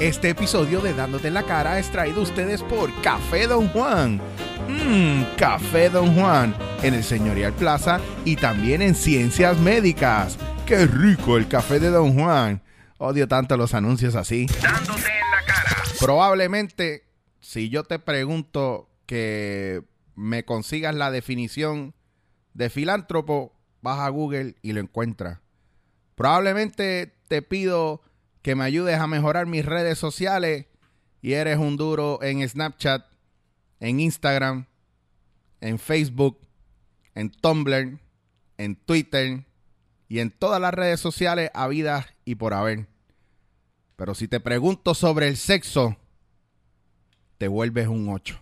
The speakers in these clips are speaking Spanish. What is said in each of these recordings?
Este episodio de Dándote en la Cara es traído a ustedes por Café Don Juan. Mmm, Café Don Juan, en el Señorial Plaza y también en Ciencias Médicas. ¡Qué rico el café de Don Juan! Odio tanto los anuncios así. Dándote en la cara. Probablemente, si yo te pregunto que me consigas la definición de filántropo, vas a Google y lo encuentras. Probablemente te pido que me ayudes a mejorar mis redes sociales y eres un duro en Snapchat, en Instagram, en Facebook, en Tumblr, en Twitter y en todas las redes sociales habidas y por haber. Pero si te pregunto sobre el sexo, te vuelves un 8.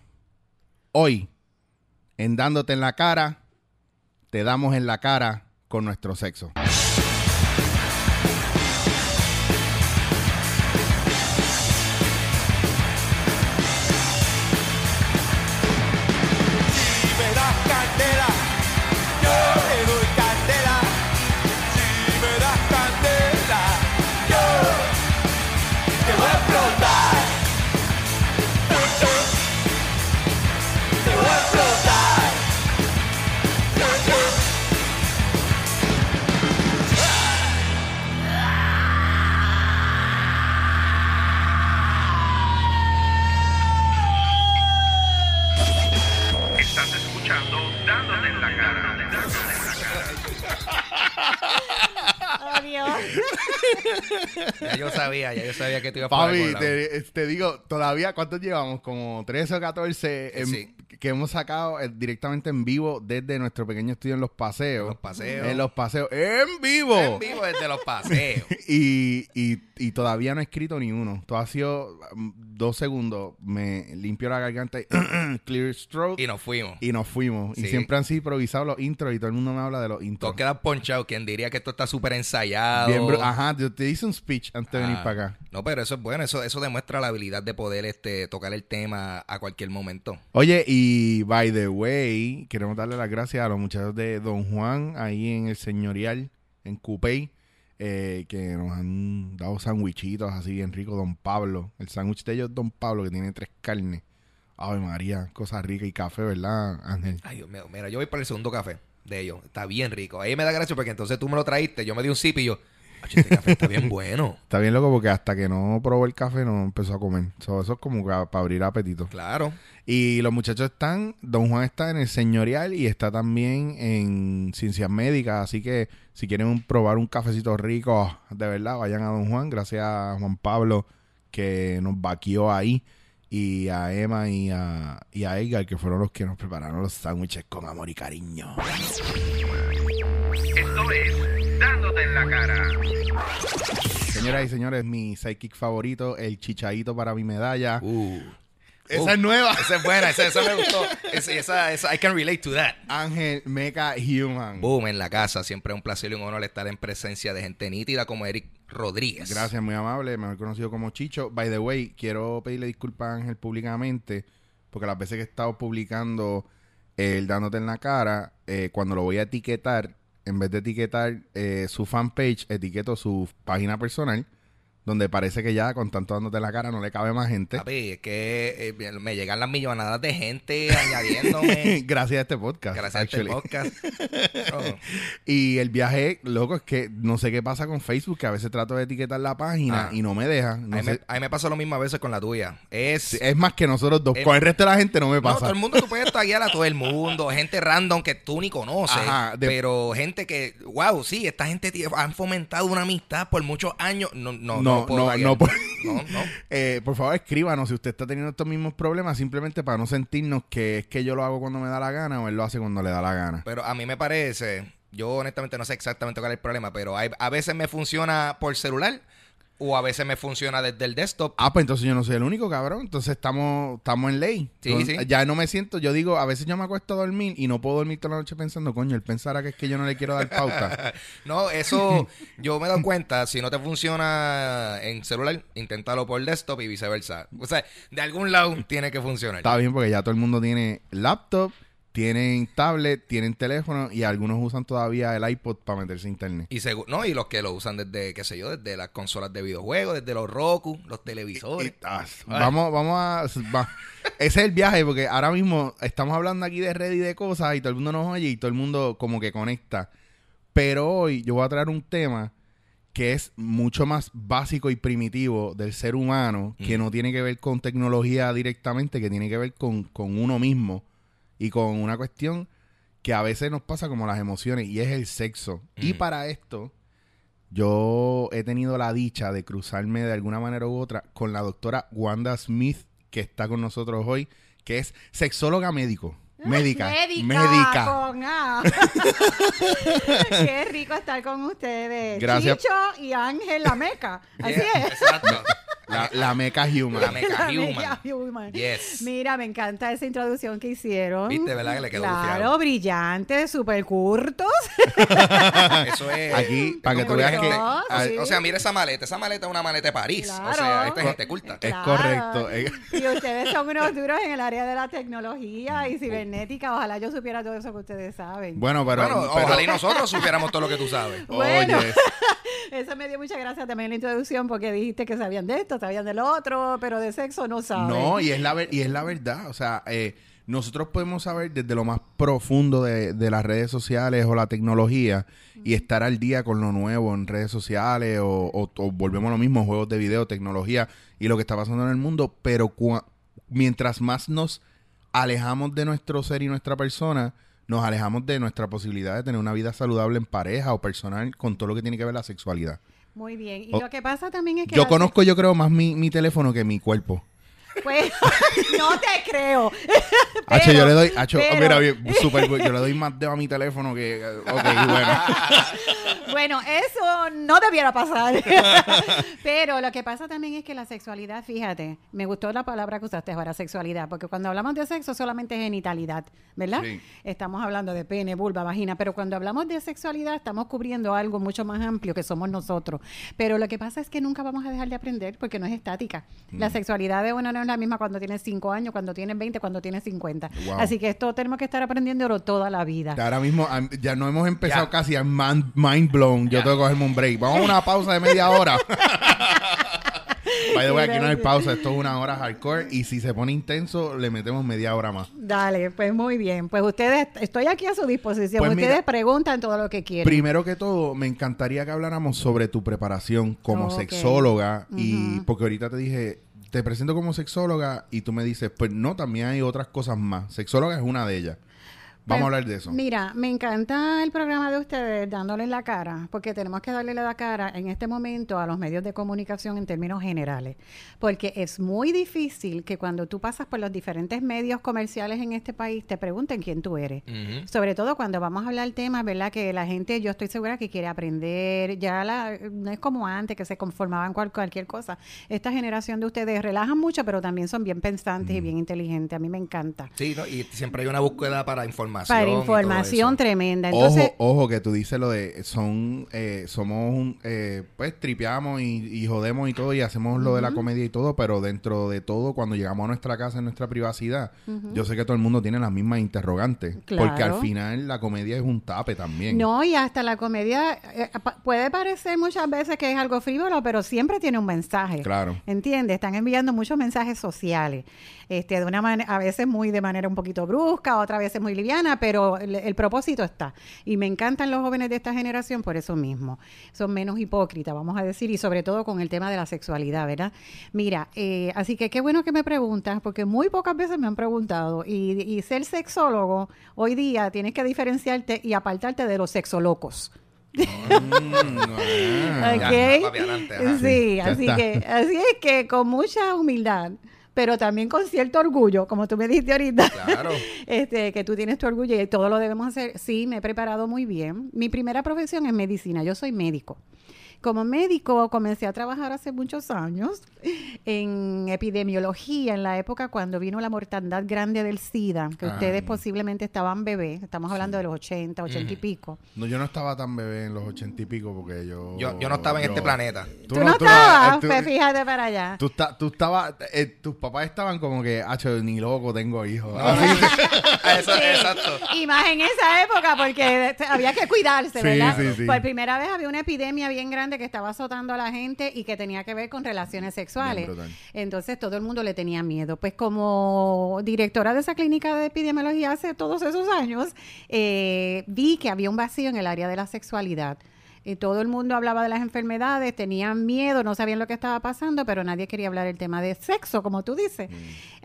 Hoy, en dándote en la cara, te damos en la cara con nuestro sexo. Ya yo sabía, ya yo sabía que te iba a poner Papi, te, te digo, todavía, ¿cuántos llevamos? Como 13 o 14 en- Sí. Que hemos sacado eh, directamente en vivo desde nuestro pequeño estudio en Los Paseos. Los Paseos. En Los Paseos, en vivo. En vivo desde los paseos. Y, y, y todavía no he escrito ni uno. Todo ha sido mm, dos segundos. Me limpio la garganta y clear throat. y nos fuimos. Y nos fuimos. Y siempre han sido improvisados los intros y todo el mundo me habla de los Todos intros. quedan ponchados. Quien diría que esto está súper ensayado. Bien, bro. Ajá, yo te hice un speech antes de venir Ah, para acá. No, pero eso es bueno. Eso, eso demuestra la habilidad de poder este, tocar el tema a cualquier momento. Oye, y by the way, queremos darle las gracias a los muchachos de Don Juan, ahí en el señorial, en Cupey, eh, que nos han dado sandwichitos así bien ricos. Don Pablo, el sándwich de ellos Don Pablo, que tiene tres carnes. Ay, María, cosa rica y café, ¿verdad, Ángel? Ay, Dios mío. Mira, yo voy para el segundo café de ellos. Está bien rico. Ahí me da gracia porque entonces tú me lo traíste. Yo me di un sip y yo... "Ach, este café está bien bueno. Está bien loco porque hasta que no probó el café no empezó a comer. So, eso es como para abrir apetito. Claro. Y los muchachos están, Don Juan está en el señorial y está también en ciencias médicas, así que si quieren probar un cafecito rico, de verdad, vayan a Don Juan, gracias a Juan Pablo que nos vaqueó ahí y a Emma y a, y a Edgar que fueron los que nos prepararon los sándwiches con amor y cariño. Esto es Dándote en la cara. Señoras y señores, mi sidekick favorito, el chichadito para mi medalla. Uh. Esa Uh, es nueva. Esa es buena. Esa, esa me gustó. Esa, esa, esa- I can relate to that. Ángel Mecha Human. Boom, en la casa. Siempre es un placer y un honor estar en presencia de gente nítida como Eric Rodríguez. Gracias, muy amable, mejor conocido como Chicho. By the way, quiero pedirle disculpas a Ángel públicamente, porque las veces que he estado publicando el dándote en la cara, eh, cuando lo voy a etiquetar, en vez de etiquetar eh, su fanpage, etiqueto su página personal, donde parece que ya con tanto dándote la cara no le cabe más gente. Papi, es que eh, me llegan las millonadas de gente añadiéndome. Gracias a este podcast. gracias a este podcast. Oh, Y el viaje, loco, es que no sé qué pasa con Facebook, que a veces trato de etiquetar la página Ah. y no me deja. No a, mí me, a mí me pasa lo mismo a veces con la tuya. Es... es más que nosotros dos. Con el resto de la gente no me No, pasa. todo el mundo tú puedes taguear a todo el mundo, gente random que tú ni conoces, Ajá, de- pero gente que, wow, sí, esta gente han fomentado una amistad por muchos años. No, no, No, no, no, no puedo. No, no. Eh, por favor, escríbanos si usted está teniendo estos mismos problemas, simplemente para no sentirnos que es que yo lo hago cuando me da la gana o él lo hace cuando le da la gana. Pero a mí me parece, yo honestamente no sé exactamente cuál es el problema, pero hay- a veces me funciona por celular O a veces me funciona desde el desktop. Ah, pues entonces yo no soy el único, cabrón. Entonces estamos, estamos en ley. Sí, Entonces, sí. Ya no me siento, yo digo, a veces yo me acuesto a dormir y no puedo dormir toda la noche pensando, coño, él pensará que es que yo no le quiero dar pauta. No, eso yo me he dado cuenta. Si no te funciona en celular, inténtalo por desktop y viceversa. O sea, de algún lado tiene que funcionar. Está bien porque ya todo el mundo tiene laptop, tienen tablet, tienen teléfono y algunos usan todavía el iPod para meterse a internet. Y no, y los que lo usan desde, qué sé yo, desde las consolas de videojuegos, desde los Roku, los televisores. Y- ah, vamos, vamos a. va. Ese es el viaje, porque ahora mismo estamos hablando aquí de red y de cosas y todo el mundo nos oye y todo el mundo como que conecta. Pero hoy yo voy a traer un tema que es mucho más básico y primitivo del ser humano, que no tiene que ver con tecnología directamente, que tiene que ver con, con uno mismo y con una cuestión que a veces nos pasa como las emociones y es el sexo. Y para esto, yo he tenido la dicha de cruzarme de alguna manera u otra con la doctora Wanda Smith, que está con nosotros hoy, que es sexóloga médico. Médica. Médica. Médica. Con A. Qué rico estar con ustedes. Gracias. Chicho y Ángel La Meca. Así Yeah, es. Exacto. La, la meca human. La meca La human. Meca Human. Yes. Mira, me encanta esa introducción que hicieron. Viste, ¿verdad? Que le quedó Claro, bufiado. brillante, súper curtos. Eso es. Aquí, para que tú veas que... Sí. O sea, mira esa maleta. Esa maleta es una maleta de París. O sea, Claro. esta es gente culta. Es correcto. Y ustedes son unos duros en el área de la tecnología y cibernética. Ojalá yo supiera todo eso que ustedes saben. Bueno, pero... bueno, pero- ojalá y nosotros supiéramos todo lo que tú sabes. Bueno. Oye, Eso me dio mucha gracia también en la introducción porque dijiste que sabían de esto, sabían del otro, pero de sexo no saben. No, y es la, ver- y es la verdad. O sea, eh, nosotros podemos saber desde lo más profundo de, de las redes sociales o la tecnología y estar al día con lo nuevo en redes sociales o, o- o volvemos a lo mismo, juegos de video, tecnología y lo que está pasando en el mundo, pero mientras más nos alejamos de nuestro ser y nuestra persona, nos alejamos de nuestra posibilidad de tener una vida saludable en pareja o personal con todo lo que tiene que ver la sexualidad. Muy bien. Y O- lo que pasa también es que... Yo conozco, yo creo, más mi, mi teléfono que mi cuerpo. Pues, no te creo. Pero- yo le doy, Hacho, oh, pero- mira, bien, super yo le doy más dedo a mi teléfono que, ok, bueno. Bueno, eso no debiera pasar. Pero lo que pasa también es que la sexualidad, fíjate, me gustó la palabra que usaste ahora, sexualidad, porque cuando hablamos de sexo solamente es genitalidad, ¿verdad? Sí. Estamos hablando de pene, vulva, vagina, pero cuando hablamos de sexualidad estamos cubriendo algo mucho más amplio que somos nosotros. Pero lo que pasa es que nunca vamos a dejar de aprender porque no es estática. La Mm. sexualidad de no es la misma cuando tienes 5 años, cuando tienes 20, cuando tienes 50. Wow. Así que esto tenemos que estar aprendiendo toda la vida. Ahora mismo ya no hemos empezado Ya. casi a man- mind blown. Yo tengo que cogerme un break. Vamos a una pausa de media hora. By the way, aquí no hay pausa. Esto es una hora hardcore. Y si se pone intenso, le metemos media hora más. Dale, pues muy bien. Pues ustedes, estoy aquí a su disposición. Pues ustedes mira, preguntan todo lo que quieren. Primero que todo, me encantaría que habláramos sobre tu preparación como sexóloga. Y porque ahorita te dije, te presento como sexóloga y tú me dices, pues no, también hay otras cosas más. Sexóloga es una de ellas. Vamos Pues, a hablar de eso. Mira, me encanta el programa de ustedes dándole la cara, porque tenemos que darle la cara en este momento a los medios de comunicación en términos generales, porque es muy difícil que cuando tú pasas por los diferentes medios comerciales en este país te pregunten quién tú eres. Sobre todo cuando vamos a hablar temas, ¿verdad? Que la gente, yo estoy segura que quiere aprender, ya la, no es como antes que se conformaban con cualquier cosa. Esta generación de ustedes relajan mucho, pero también son bien pensantes y bien inteligentes. A mí me encanta. Sí, ¿no? y siempre hay una búsqueda para información. Para información tremenda. Entonces, ojo, ojo, que tú dices lo de son, eh, somos un, eh, pues tripeamos y, y jodemos y todo y hacemos lo de la comedia y todo, pero dentro de todo, cuando llegamos a nuestra casa, en nuestra privacidad, yo sé que todo el mundo tiene las mismas interrogantes, porque al Claro. final la comedia es un tape también. No, y hasta la comedia eh, puede parecer muchas veces que es algo frívolo, pero siempre tiene un mensaje. Claro. ¿Entiendes? Están enviando muchos mensajes sociales. Este, de una manera, a veces muy de manera un poquito brusca, otras veces muy liviana, pero el, el propósito está. Y me encantan los jóvenes de esta generación por eso mismo. Son menos hipócritas, vamos a decir, y sobre todo con el tema de la sexualidad, ¿verdad? Mira, eh, así que qué bueno que me preguntas, porque muy pocas veces me han preguntado. Y, y ser sexólogo, hoy día tienes que diferenciarte y apartarte de los sexolocos. Mm. Ya, ¿Ok? papi, adelante, ajá. Sí, así está. que, así es que con mucha humildad, pero también con cierto orgullo, como tú me dijiste ahorita. Claro. Este, que tú tienes tu orgullo y todo lo debemos hacer. Sí, me he preparado muy bien. Mi primera profesión es medicina. Yo soy médico. Como médico comencé a trabajar hace muchos años en epidemiología, en la época cuando vino la mortandad grande del SIDA, que Ah. ustedes posiblemente estaban bebés, estamos hablando de los 80, 80 y pico. No, yo no estaba tan bebé en los ochenta y pico porque yo... Yo, yo no estaba en yo- este planeta. Tú, no, estabas, tú- pues fíjate para allá. Tú, esta- tú estabas, eh, tus papás estaban como que, hacho, ni loco tengo hijos. Ah, Eso- Sí, Exacto. Y más en esa época porque había que cuidarse, Sí, ¿verdad? sí, sí. Por primera vez había una epidemia bien grande que estaba azotando a la gente y que tenía que ver con relaciones sexuales. Entonces todo el mundo le tenía miedo. Pues como directora de esa clínica de epidemiología hace todos esos años, eh, vi que había un vacío en el área de la sexualidad. Y todo el mundo hablaba de las enfermedades, tenían miedo, no sabían lo que estaba pasando, pero nadie quería hablar el tema de sexo, como tú dices.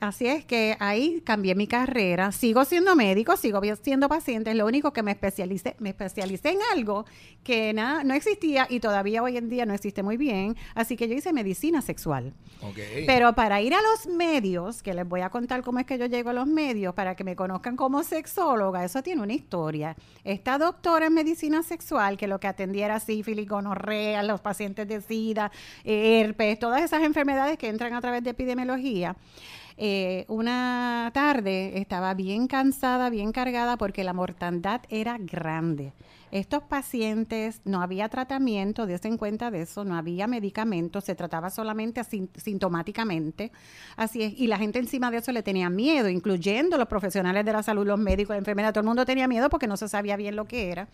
Así es que ahí cambié mi carrera, sigo siendo médico, sigo siendo paciente, lo único que me especialicé, me especialicé en algo que nada, no existía y todavía hoy en día no existe muy bien, así que yo hice medicina sexual. Pero para ir a los medios, que les voy a contar cómo es que yo llego a los medios, para que me conozcan como sexóloga, eso tiene una historia. Esta doctora en medicina sexual, que lo que atendía sífilis, gonorrea, los pacientes de SIDA, eh, herpes, todas esas enfermedades que entran a través de epidemiología, eh, una tarde estaba bien cansada, bien cargada, porque la mortandad era grande. Estos pacientes no había tratamiento, en cuenta de eso, no había medicamentos, se trataba solamente sintomáticamente. Así es, y la gente encima de eso le tenía miedo, incluyendo los profesionales de la salud, los médicos, la enfermera, todo el mundo tenía miedo porque no se sabía bien lo que era.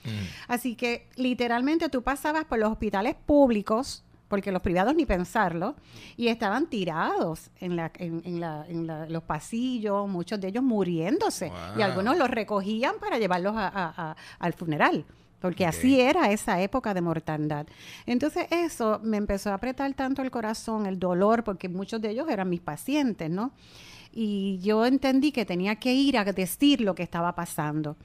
Así que literalmente tú pasabas por los hospitales públicos porque los privados ni pensarlo, y estaban tirados en, la, en, en la- en la- los pasillos, muchos de ellos muriéndose, y algunos los recogían para llevarlos a- a- a- al funeral. Porque así era esa época de mortandad. Entonces eso me empezó a apretar tanto el corazón, el dolor, porque muchos de ellos eran mis pacientes, ¿no? Y yo entendí que tenía que ir a decir lo que estaba pasando.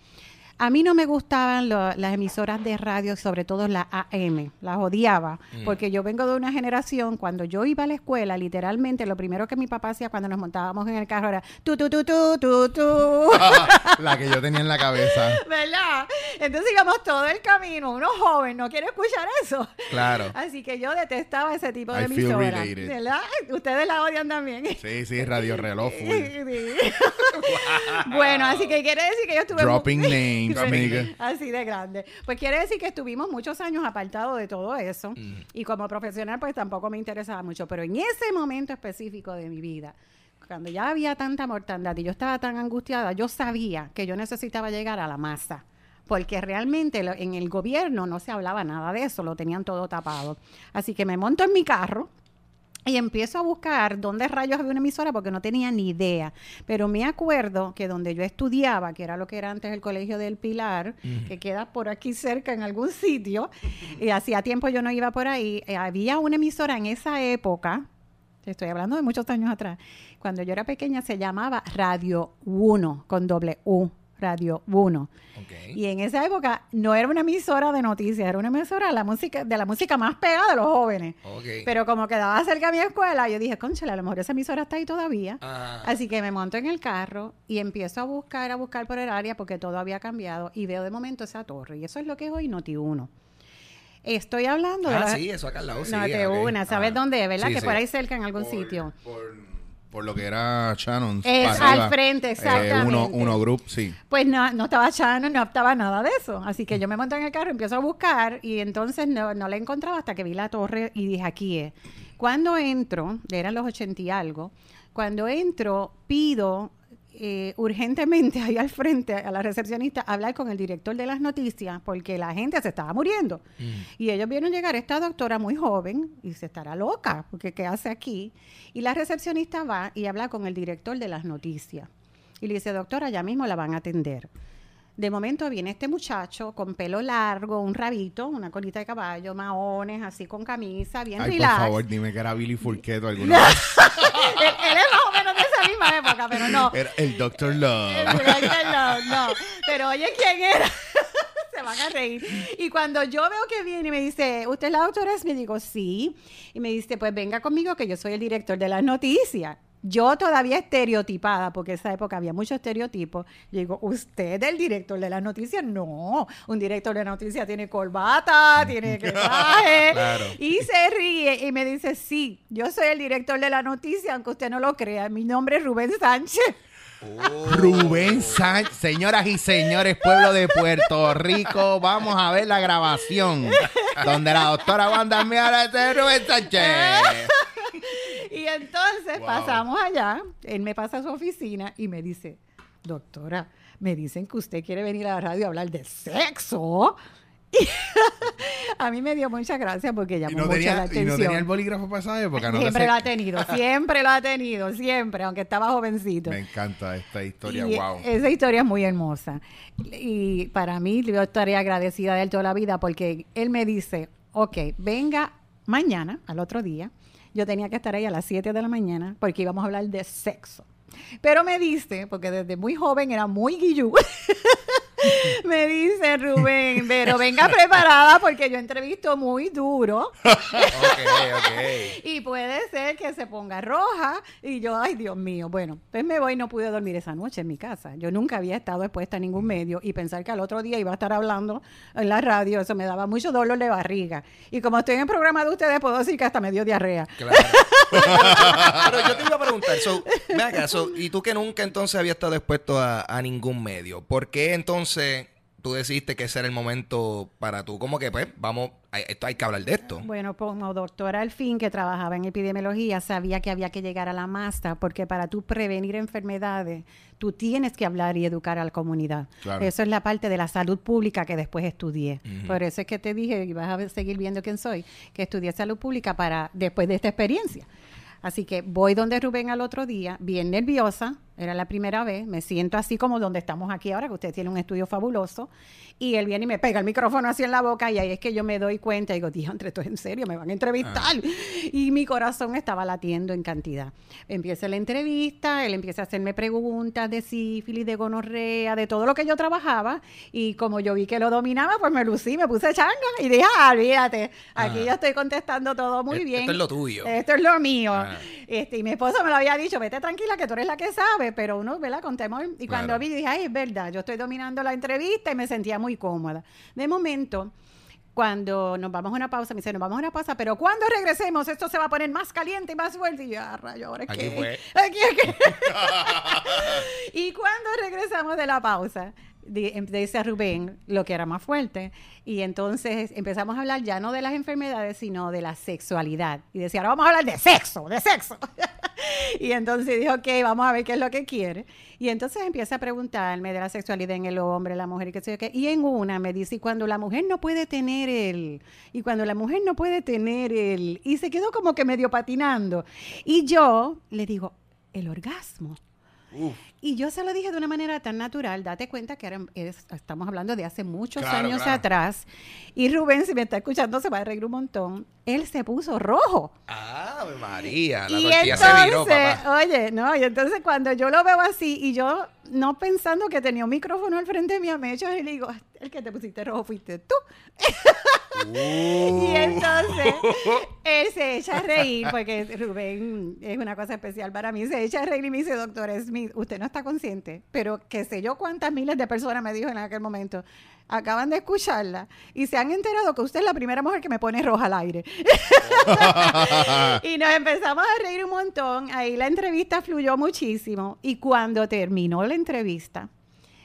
A mí no me gustaban lo- las emisoras de radio, sobre todo la AM, las odiaba, porque yo vengo de una generación, cuando yo iba a la escuela, literalmente lo primero que mi papá hacía cuando nos montábamos en el carro era tu, tu, tu, tu, tu, tu. la que yo tenía en la cabeza. ¿Verdad? Entonces íbamos todo el camino, uno joven, no quiere escuchar eso. Claro. Así que yo detestaba ese tipo de I emisoras. ¿Verdad? Ustedes la odian también. Sí, sí, Radio Reloj full. Sí. bueno, así que quiere decir que yo estuve... Dropping names, Así de grande. Pues quiere decir que estuvimos muchos años apartados de todo eso. Y como profesional, pues tampoco me interesaba mucho. Pero en ese momento específico de mi vida, cuando ya había tanta mortandad y yo estaba tan angustiada, yo sabía que yo necesitaba llegar a la masa. Porque realmente lo- en el gobierno no se hablaba nada de eso, lo tenían todo tapado. Así que me monto en mi carro y empiezo a buscar dónde rayos había una emisora porque no tenía ni idea. Pero me acuerdo que donde yo estudiaba, que era lo que era antes el Colegio del Pilar, que queda por aquí cerca en algún sitio, y hacía tiempo yo no iba por ahí, eh, había una emisora en esa época, estoy hablando de muchos años atrás, cuando yo era pequeña se llamaba Radio Uno, con doble U. Radio Uno. Ok. Y en esa época no era una emisora de noticias, era una emisora de la música, de la música más pegada de los jóvenes. Pero como quedaba cerca de mi escuela, yo dije, conchale, a lo mejor esa emisora está ahí todavía. Ah. Así que me monto en el carro y empiezo a buscar, a buscar por el área porque todo había cambiado y veo de momento esa torre. Y eso es lo que es hoy Noti 1. Estoy hablando de Ah, sí, eso acá al lado. sí, Noti ok. 1, ¿sabes Ah. dónde es? ¿Verdad? Sí, que sí. por ahí cerca en algún Por- sitio. Por, por lo que era Shannon. Es al frente, Eh, exactamente. uno, uno group, sí. Pues no, no estaba Shannon, no estaba nada de eso. Así que yo me monté en el carro, empiezo a buscar y entonces no, no la encontraba hasta que vi la torre y dije, aquí es. Cuando entro, eran los ochenta y algo, cuando entro pido eh, urgentemente ahí al frente a la recepcionista hablar con el director de las noticias porque la gente se estaba muriendo. Y ellos vieron llegar esta doctora muy joven y se estará loca porque ¿qué hace aquí? Y la recepcionista va y habla con el director de las noticias. Y le dice, doctora, ya mismo la van a atender. De momento viene este muchacho con pelo largo, un rabito, una colita de caballo, maones, así con camisa, bien Ay, relax. por favor, dime que era Billy Furqueto alguna vez. él, él es más o menos de esa misma época, pero no. Era el Dr. Love. no, no. Pero oye, ¿quién era? Se van a reír. Y cuando yo veo que viene y me dice, ¿usted es la doctora Smith? Digo, sí. Y me dice, pues venga conmigo que yo soy el director de las noticias. Yo todavía estereotipada, porque en esa época había mucho estereotipo, yo digo, ¿usted es el director de las noticias? No, un director de noticias tiene corbata, tiene traje, Claro. y se ríe y me dice, sí, yo soy el director de la noticia, aunque usted no lo crea, mi nombre es Rubén Sánchez. Rubén Sánchez, señoras y señores, pueblo de Puerto Rico, vamos a ver la grabación donde la doctora Wanda me habla de Rubén Sánchez. Y entonces Wow. pasamos allá, él me pasa a su oficina y me dice, doctora, me dicen que usted quiere venir a la radio a hablar de sexo. Y a mí me dio mucha gracia porque llamó no, mucho la tenía, y atención. no tenía el bolígrafo esa época, ¿no? siempre lo ha tenido, siempre lo ha tenido, siempre, aunque estaba jovencito. Me encanta esta historia, Y wow. Esa historia es muy hermosa. Y para mí, yo estaré agradecida de él toda la vida porque él me dice, ok, venga mañana, al otro día. Yo tenía que estar ahí a las 7 de la mañana porque íbamos a hablar de sexo. Pero me dice, porque desde muy joven era muy guillú, me dice Rubén, pero venga preparada porque yo entrevisto muy duro y puede ser que se ponga roja y yo, ay Dios mío, bueno, pues me voy, no pude dormir esa noche en mi casa. Yo nunca había estado expuesta a ningún medio y pensar que al otro día iba a estar hablando en la radio, eso me daba mucho dolor de barriga. Y como estoy en el programa de ustedes, puedo decir que hasta me dio diarrea. Claro. Pero yo te iba a preguntar, so, acá, so, y tú que nunca entonces habías estado expuesto a, a ningún medio, ¿por qué entonces tú decidiste que ese era el momento para tú? Como que, pues, vamos, hay, esto hay que hablar de esto. Bueno, como doctora al fin que trabajaba en epidemiología, sabía que había que llegar a la masa porque para tú prevenir enfermedades, tú tienes que hablar y educar a la comunidad. Claro. Eso es la parte de la salud pública que después estudié. Por eso es que te dije, y vas a seguir viendo quién soy, que estudié salud pública para después de esta experiencia. Así que voy donde Rubén al otro día, bien nerviosa, era la primera vez, me siento así como donde estamos aquí ahora, que usted tiene un estudio fabuloso, y él viene y me pega el micrófono así en la boca, y ahí es que yo me doy cuenta, y digo, diantre, esto es en serio, me van a entrevistar. Y mi corazón estaba latiendo en cantidad. Empieza la entrevista, él empieza a hacerme preguntas de sífilis, de gonorrea, de todo lo que yo trabajaba, y como yo vi que lo dominaba, pues me lucí, me puse changa, y dije, ah, olvídate, aquí Ajá. yo estoy contestando todo muy bien. esto es lo tuyo. Esto es lo mío. Ah. Este, y mi esposo me lo había dicho, vete tranquila que tú eres la que sabe, pero uno, ¿verdad? Con temor. Y cuando vi, dije, ay, es verdad, yo estoy dominando la entrevista y me sentía muy cómoda. De momento, cuando nos vamos a una pausa, me dice, nos vamos a una pausa, pero cuando regresemos esto se va a poner más caliente y más fuerte. Y yo, ah, rayo, ahora es Aquí que... fue. Aquí y cuando regresamos de la pausa, di- em- dice Rubén lo que era más fuerte. Y entonces empezamos a hablar ya no de las enfermedades, sino de la sexualidad. Y decía, ahora vamos a hablar de sexo, de sexo. y entonces dijo, ok, vamos a ver qué es lo que quiere. Y entonces empieza a preguntarme de la sexualidad en el hombre, la mujer y qué sé yo qué. Y en una me dice, y cuando la mujer no puede tener el, y cuando la mujer no puede tener el, y se quedó como que medio patinando. Y yo le digo, el orgasmo. Y yo se lo dije de una manera tan natural, date cuenta que ahora es- estamos hablando de hace muchos Claro, años claro. atrás. Y Rubén, si me está escuchando, se va a reír un montón. Él se puso rojo. Ah, María, la y entonces, se viró, papá. oye, no, y entonces cuando yo lo veo así y yo no pensando que tenía un micrófono al frente mío, me echo y le digo, "Ah, el que te pusiste rojo fuiste tú. Y entonces él se echa a reír, porque Rubén es una cosa especial para mí. Se echa a reír y me dice, doctor Smith, usted no está consciente, pero que sé yo cuántas miles de personas me dijo en aquel momento, acaban de escucharla y se han enterado que usted es la primera mujer que me pone roja al aire. y nos empezamos a reír un montón. Ahí la entrevista fluyó muchísimo. Y cuando terminó la entrevista,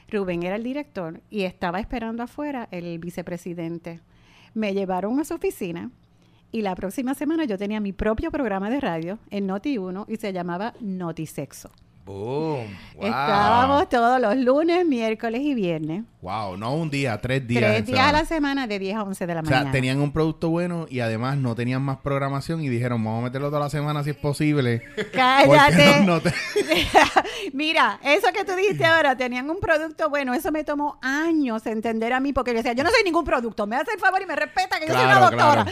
Rubén era el director y estaba esperando afuera el vicepresidente. Me llevaron a su oficina y la próxima semana yo tenía mi propio programa de radio en Noti1 y se llamaba Notisexo. Boom. Wow. Estábamos todos los lunes, miércoles y viernes. Wow, no un día, tres días. tres días a la semana de 10 a 11 de la O sea, mañana. tenían un producto bueno y además no tenían más programación y dijeron, vamos a meterlo toda la semana si es posible. Cállate. Porque no- no te- Mira, eso que tú dijiste ahora, tenían un producto bueno, eso me tomó años entender a mí, porque yo decía, yo no soy ningún producto, me hace el favor y me respeta que yo soy una doctora. claro.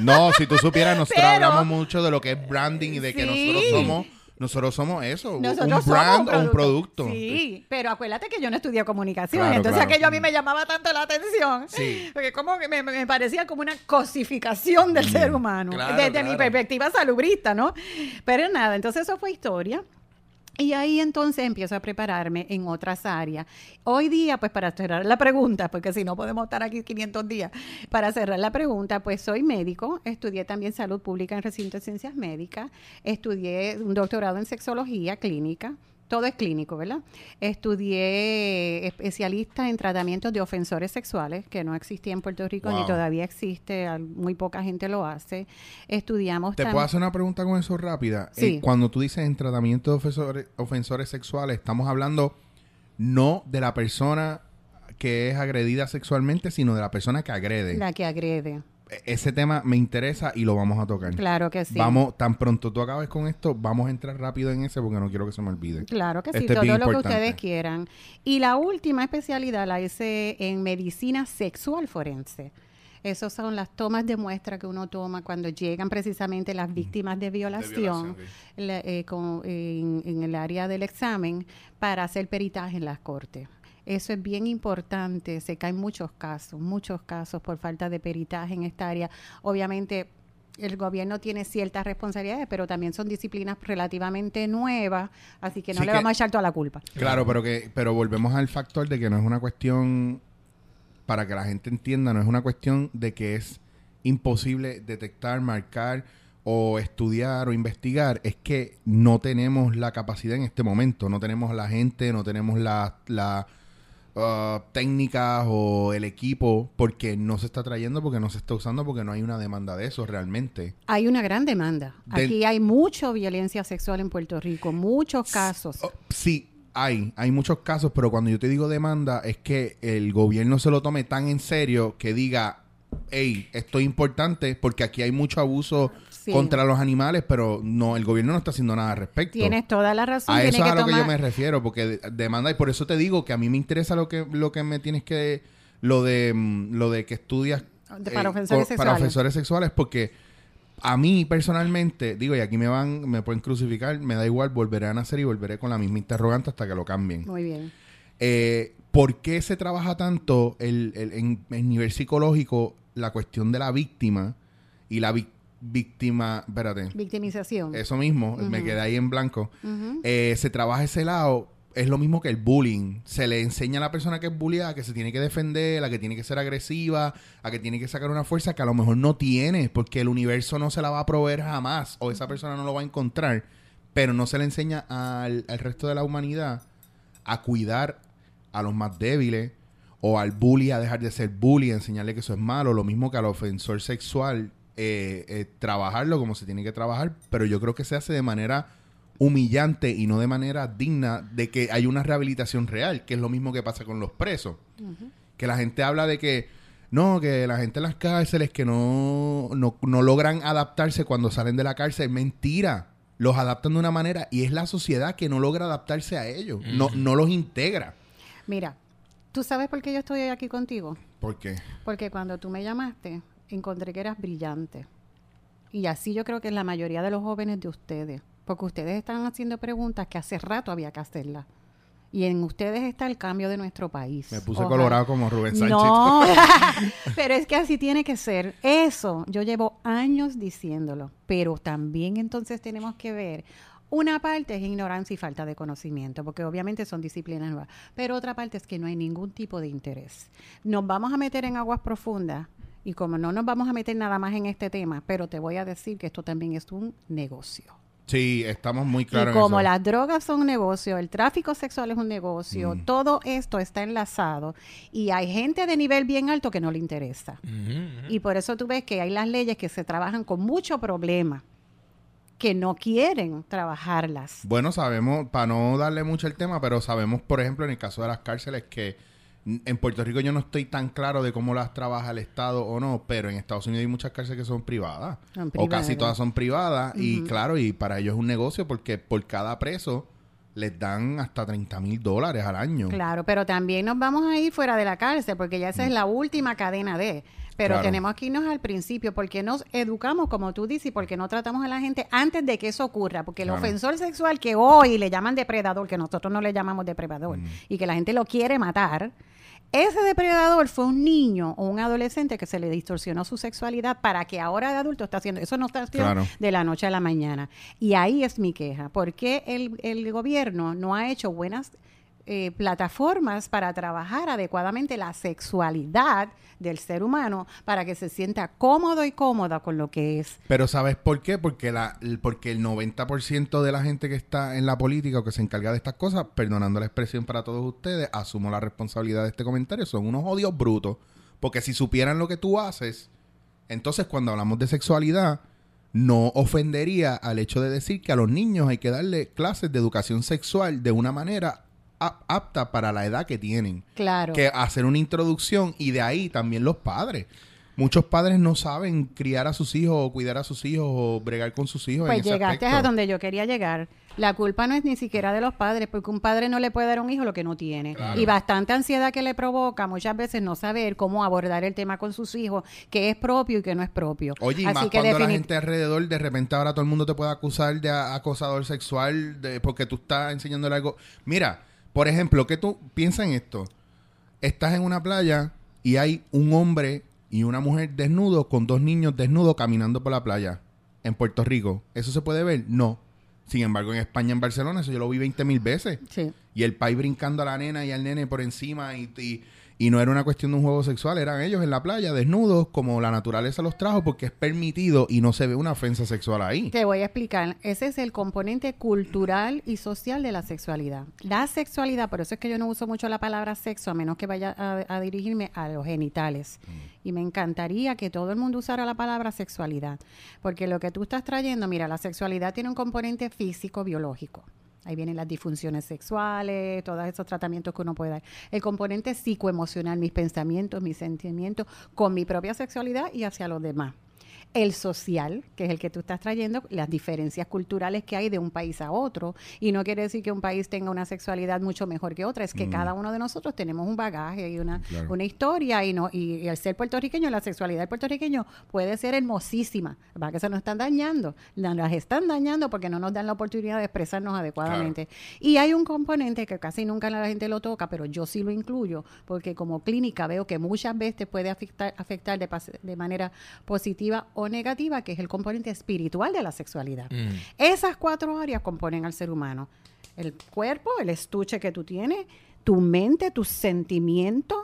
No, si tú supieras, nosotros Pero- hablamos mucho de lo que es branding y de que Sí. nosotros somos Nosotros somos eso, Nosotros un brand somos o un producto. Sí, pero acuérdate que yo no estudié comunicación, Claro, entonces claro. aquello a mí me llamaba tanto la atención, Sí. porque como que me, me parecía como una cosificación del ser humano, Claro, desde mi claro. perspectiva salubrista, ¿no? Pero nada, entonces eso fue historia. Y ahí entonces empiezo a prepararme en otras áreas. Hoy día, pues para cerrar la pregunta, porque si no podemos estar aquí 500 días, para cerrar la pregunta, pues soy médico, estudié también salud pública en recinto de ciencias médicas, estudié un doctorado en sexología clínica, todo es clínico, ¿verdad? Estudié especialista en tratamientos de ofensores sexuales, que no existía en Puerto Rico ni todavía existe, muy poca gente lo hace. Estudiamos ¿Te puedo hacer una pregunta con eso rápida? Sí. Eh, cuando tú dices en tratamiento de ofensores, ofensores sexuales, estamos hablando no de la persona que es agredida sexualmente, sino de la persona que agrede. la que agrede. Ese tema me interesa y lo vamos a tocar. Claro que sí. Vamos, tan pronto tú acabes con esto, vamos a entrar rápido en ese porque no quiero que se me olvide. Claro que sí, Este es todo lo que ustedes quieran. Y la última especialidad la hice en medicina sexual forense. Esas son las tomas de muestra que uno toma cuando llegan precisamente las víctimas de violación, la- eh, con- en, en el área del examen para hacer peritaje en las cortes. Eso es bien importante. Se caen muchos casos, muchos casos por falta de peritaje en esta área. Obviamente, el gobierno tiene ciertas responsabilidades, pero también son disciplinas relativamente nuevas, así que no Sí le que- vamos a echar toda la culpa. Claro, pero que pero volvemos al factor de que no es una cuestión para que la gente entienda, no es una cuestión de que es imposible detectar, marcar o estudiar o investigar, es que no tenemos la capacidad en este momento, no tenemos la gente, no tenemos la, la uh, técnicas o el equipo porque no se está trayendo, porque no se está usando, porque no hay una demanda de eso realmente. Hay una gran demanda. Aquí hay mucha violencia sexual en Puerto Rico, muchos casos. Oh, sí, hay, hay muchos casos, pero cuando yo te digo demanda es que el gobierno se lo tome tan en serio que diga, hey, esto es importante porque aquí hay mucho abuso Sí. contra los animales, pero no, el gobierno no está haciendo nada al respecto. Tienes toda la razón. a eso es a lo que yo me refiero, porque de- demanda, y por eso te digo que a mí me interesa lo que, lo que me tienes que, lo de, mm, lo de que estudias De- para ofensores co- para ofensores sexuales, porque a mí personalmente, digo, y aquí me van, me pueden crucificar, me da igual, volveré a nacer y volveré con la misma interrogante hasta que lo cambien. Muy bien. Eh, ¿Por qué se trabaja tanto el, el- en, en nivel psicológico la cuestión de la víctima y la vi- víctima, espérate, Victimización. eso mismo, me quedé ahí en blanco. Eh, se trabaja ese lado, es lo mismo que el bullying. Se le enseña a la persona que es bullyada que se tiene que defender, a que tiene que ser agresiva, a que tiene que sacar una fuerza que a lo mejor no tiene, porque el universo no se la va a proveer jamás, o esa persona no lo va a encontrar, pero no se le enseña al, al resto de la humanidad a cuidar a los más débiles, o al bully a dejar de ser bully, a enseñarle que eso es malo, lo mismo que al ofensor sexual, eh, eh, trabajarlo como se tiene que trabajar, pero yo creo que se hace de manera humillante y no de manera digna de que hay una rehabilitación real, que es lo mismo que pasa con los presos. Que la gente habla de que no, que la gente en las cárceles que no, no, no logran adaptarse cuando salen de la cárcel, mentira. Los adaptan de una manera y es la sociedad que no logra adaptarse a ellos, no, no los integra. Mira, ¿tú sabes por qué yo estoy aquí contigo? ¿Por qué? Porque cuando tú me llamaste, encontré que eras brillante. Y así yo creo que es la mayoría de los jóvenes de ustedes. Porque ustedes están haciendo preguntas que hace rato había que hacerlas. Y en ustedes está el cambio de nuestro país. Me puse Ojalá. colorado como Rubén Sánchez. No, pero es que así tiene que ser. Eso, yo llevo años diciéndolo, pero también entonces tenemos que ver. Una parte es ignorancia y falta de conocimiento, porque obviamente son disciplinas nuevas, pero otra parte es que no hay ningún tipo de interés. Nos vamos a meter en aguas profundas y como no nos vamos a meter nada más en este tema, pero te voy a decir que esto también es un negocio. Sí, estamos muy claros y en como eso. las drogas son un negocio, el tráfico sexual es un negocio, Mm. todo esto está enlazado y hay gente de nivel bien alto que no le interesa. Y por eso tú ves que hay las leyes que se trabajan con mucho problema, que no quieren trabajarlas. Bueno, sabemos, para no darle mucho el tema, pero sabemos, por ejemplo, en el caso de las cárceles, que en Puerto Rico yo no estoy tan claro de cómo las trabaja el Estado o no, pero en Estados Unidos hay muchas cárceles que son privadas. O casi todas son privadas. Y claro, y para ellos es un negocio porque por cada preso les dan hasta 30 mil dólares al año. Claro, pero también nos vamos a ir fuera de la cárcel porque ya esa es la última cadena de. Pero Claro. tenemos que irnos al principio porque nos educamos, como tú dices, y porque no tratamos a la gente antes de que eso ocurra. Porque el Claro. ofensor sexual que hoy le llaman depredador, que nosotros no le llamamos depredador, Mm. y que la gente lo quiere matar, ese depredador fue un niño o un adolescente que se le distorsionó su sexualidad para que ahora de adulto está haciendo. Eso no está haciendo Claro. de la noche a la mañana. Y ahí es mi queja. ¿Por qué el, el gobierno no ha hecho buenas eh, plataformas para trabajar adecuadamente la sexualidad del ser humano para que se sienta cómodo y cómoda con lo que es? Pero ¿sabes por qué? Porque, la, el- porque el 90% de la gente que está en la política o que se encarga de estas cosas, perdonando la expresión para todos ustedes, asumo la responsabilidad de este comentario, son unos odios brutos. Porque si supieran lo que tú haces, entonces cuando hablamos de sexualidad, no ofendería al hecho de decir que a los niños hay que darle clases de educación sexual de una manera apta para la edad que tienen Claro. que hacer una introducción y de ahí también los padres. Muchos padres no saben criar a sus hijos o cuidar a sus hijos o bregar con sus hijos. Pues en ese llegaste aspecto. a donde yo quería llegar. La culpa no es ni siquiera de los padres, porque un padre no le puede dar a un hijo lo que no tiene. Claro. Y bastante ansiedad que le provoca muchas veces no saber cómo abordar el tema con sus hijos, qué es propio y qué no es propio. Oye, y Así más que cuando la gente alrededor, de repente ahora todo el mundo te puede acusar de acosador sexual de, porque tú estás enseñándole algo. Mira, por ejemplo, que tú piensa en esto. Estás en una playa y hay un hombre y una mujer desnudos con dos niños desnudos caminando por la playa en Puerto Rico. ¿Eso se puede ver? No. Sin embargo, en España, en Barcelona, eso yo lo vi 20 mil veces. Sí. Y el país brincando a la nena y al nene por encima y, y, y no era una cuestión de un juego sexual, eran ellos en la playa desnudos como la naturaleza los trajo porque es permitido y no se ve una ofensa sexual ahí. Te voy a explicar. Ese es el componente cultural y social de la sexualidad. La sexualidad, por eso es que yo no uso mucho la palabra sexo, a menos que vaya a, a dirigirme a los genitales. Y me encantaría que todo el mundo usara la palabra sexualidad. Porque lo que tú estás trayendo, mira, la sexualidad tiene un componente físico, biológico. Ahí vienen las disfunciones sexuales, todos esos tratamientos que uno puede dar. El componente psicoemocional, mis pensamientos, mis sentimientos con mi propia sexualidad y hacia los demás el social, que es el que tú estás trayendo, las diferencias culturales que hay de un país a otro. Y no quiere decir que un país tenga una sexualidad mucho mejor que otra, es que cada uno de nosotros tenemos un bagaje y una, Claro. una historia. Y, no, y, y al ser puertorriqueño, la sexualidad del puertorriqueño puede ser hermosísima. Va que se nos están dañando, la- las están dañando porque no nos dan la oportunidad de expresarnos adecuadamente. Y hay un componente que casi nunca la gente lo toca, pero yo sí lo incluyo, porque como clínica veo que muchas veces puede afectar, afectar de, de manera positiva o negativa, que es el componente espiritual de la sexualidad. Mm. Esas cuatro áreas componen al ser humano. El cuerpo, el estuche que tú tienes, tu mente, tus sentimientos,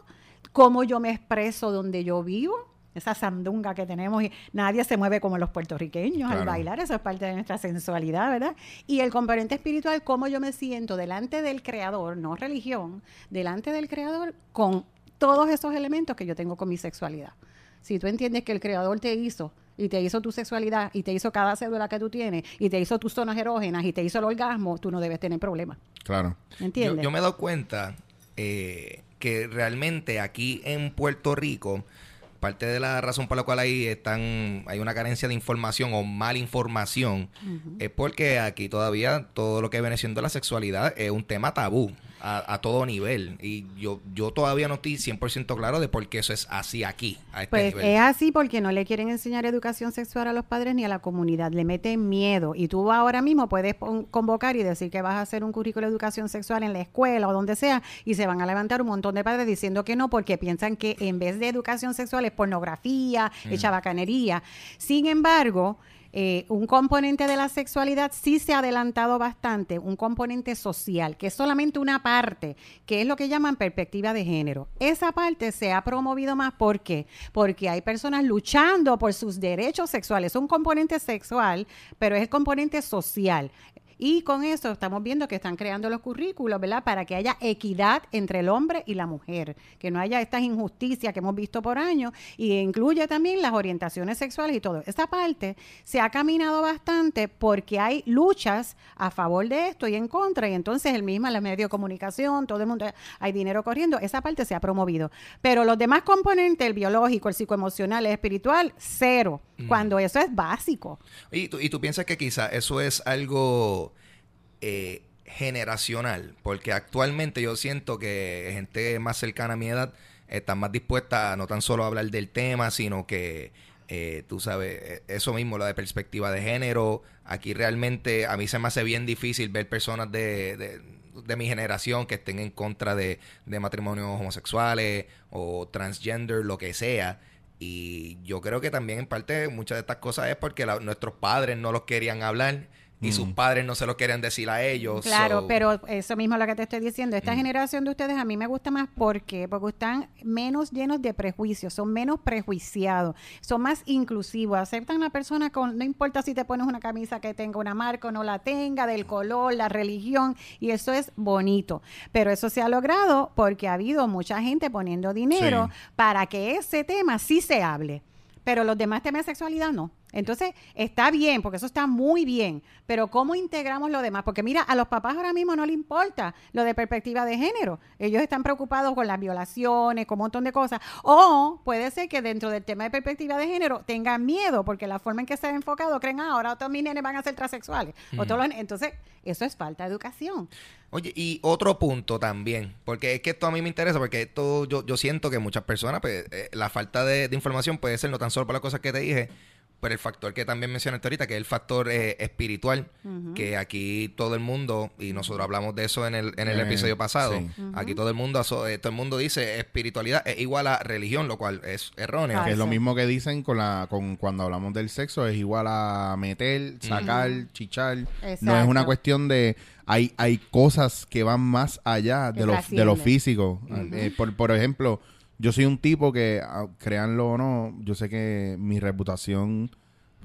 cómo yo me expreso donde yo vivo, esa sandunga que tenemos y nadie se mueve como los puertorriqueños al bailar, eso es parte de nuestra sensualidad, ¿verdad? Y el componente espiritual, cómo yo me siento delante del creador, no religión, delante del creador con todos esos elementos que yo tengo con mi sexualidad. Si tú entiendes que el creador te hizo y te hizo tu sexualidad y te hizo cada cédula que tú tienes y te hizo tus zonas erógenas y te hizo el orgasmo, tú no debes tener problemas. Claro. ¿Entiendes? yo me he dado cuenta eh, que realmente aquí en Puerto Rico, parte de la razón por la cual ahí están, hay una carencia de información o mala información, es porque aquí todavía todo lo que viene siendo la sexualidad es un tema tabú a, a todo nivel. Y yo, yo todavía no estoy 100% claro de por qué eso es así aquí, a este Pues nivel. es así porque no le quieren enseñar educación sexual a los padres ni a la comunidad, le meten miedo. Y tú ahora mismo puedes convocar y decir que vas a hacer un currículo de educación sexual en la escuela o donde sea, y se van a levantar un montón de padres diciendo que no, porque piensan que en vez de educación sexual es pornografía, es chabacanería. Sin embargo, eh, un componente de la sexualidad sí se ha adelantado bastante, un componente social, que es solamente una parte, que es lo que llaman perspectiva de género. Esa parte se ha promovido más, ¿por qué? Porque hay personas luchando por sus derechos sexuales. Es un componente sexual, pero es el componente social. Y con eso estamos viendo que están creando los currículos, ¿verdad? Para que haya equidad entre el hombre y la mujer, que no haya estas injusticias que hemos visto por años y incluye también las orientaciones sexuales y todo. Esta parte se ha caminado bastante porque hay luchas a favor de esto y en contra y entonces el mismo, los medios de comunicación, todo el mundo, hay dinero corriendo, esa parte se ha promovido. Pero los demás componentes, el biológico, el psicoemocional, el espiritual, cero, cuando eso es básico. ¿Y tú, y tú piensas que quizá eso es algo eh, generacional, porque actualmente yo siento que gente más cercana a mi edad está más dispuesta a no tan solo hablar del tema, sino que eh, tú sabes, eh, eso mismo, lo de perspectiva de género, aquí realmente a mí se me hace bien difícil ver personas de, de, mi generación que estén en contra de, de matrimonios homosexuales o transgender, lo que sea. Y yo creo que también en parte muchas de estas cosas es porque la- nuestros padres no los querían hablar y sus padres no se lo querían decir a ellos. Claro, so- pero eso mismo es lo que te estoy diciendo. Mm. Esta generación de ustedes a mí me gusta más porque porque están menos llenos de prejuicios, son menos prejuiciados, son más inclusivos, aceptan a la persona con no importa si te pones una camisa que tenga una marca o no la tenga, del color, la religión y eso es bonito. Pero eso se ha logrado porque ha habido mucha gente poniendo dinero Sí. para que ese tema sí se hable. Pero los demás temas de sexualidad no. Entonces, está bien, porque eso está muy bien, pero ¿cómo integramos lo demás? Porque mira, a los papás ahora mismo no le importa lo de perspectiva de género. Ellos están preocupados con las violaciones, con un montón de cosas. O puede ser que dentro del tema de perspectiva de género tengan miedo, porque la forma en que se ha enfocado, creen, ah, ahora todos mis nenes van a ser transexuales. O todos los- entonces, eso es falta de educación. Oye, y otro punto también, porque es que esto a mí me interesa, porque esto yo, yo siento que muchas personas, pues, eh, la falta de, de información puede ser no tan solo por las cosas que te dije, pero el factor que también mencionaste ahorita, que es el factor eh, espiritual, que aquí todo el mundo, y nosotros hablamos de eso en el, en el Eh, episodio pasado, sí. aquí todo el mundo eh, todo el mundo dice espiritualidad es igual a religión, lo cual es erróneo. Ah, Que es lo mismo que dicen con la con cuando hablamos del sexo, es igual a meter, sacar, chichar. No es una cuestión de... Hay, hay cosas que van más allá de lo, de lo físico. Eh, por, por ejemplo, yo soy un tipo que, créanlo o no, yo sé que mi reputación...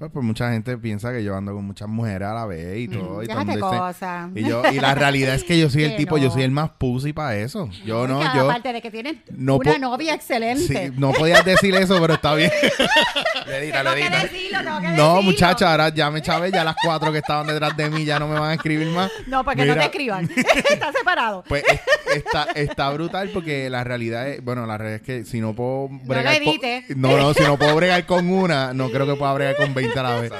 Pues, pues mucha gente piensa que yo ando con muchas mujeres a la vez y todo. y todo cosas. y, yo, y la realidad es que yo soy el Que tipo, yo no. soy el más pussy para eso. Yo no, yo... Aparte de que tienen no una novia excelente. Sí, no podías decir eso, pero está bien. Le Tengo le que decirlo, que No, decirlo. muchacha, ahora ya me chavé, ya las cuatro que estaban detrás de mí ya no me van a escribir más. No, porque no Mira, te escriban. Está separado. Pues es- está, está brutal porque la realidad es, bueno, la realidad es que si no puedo bregar lo con- no, no, si no puedo bregar con una, no creo que pueda bregar con 20 a la vez.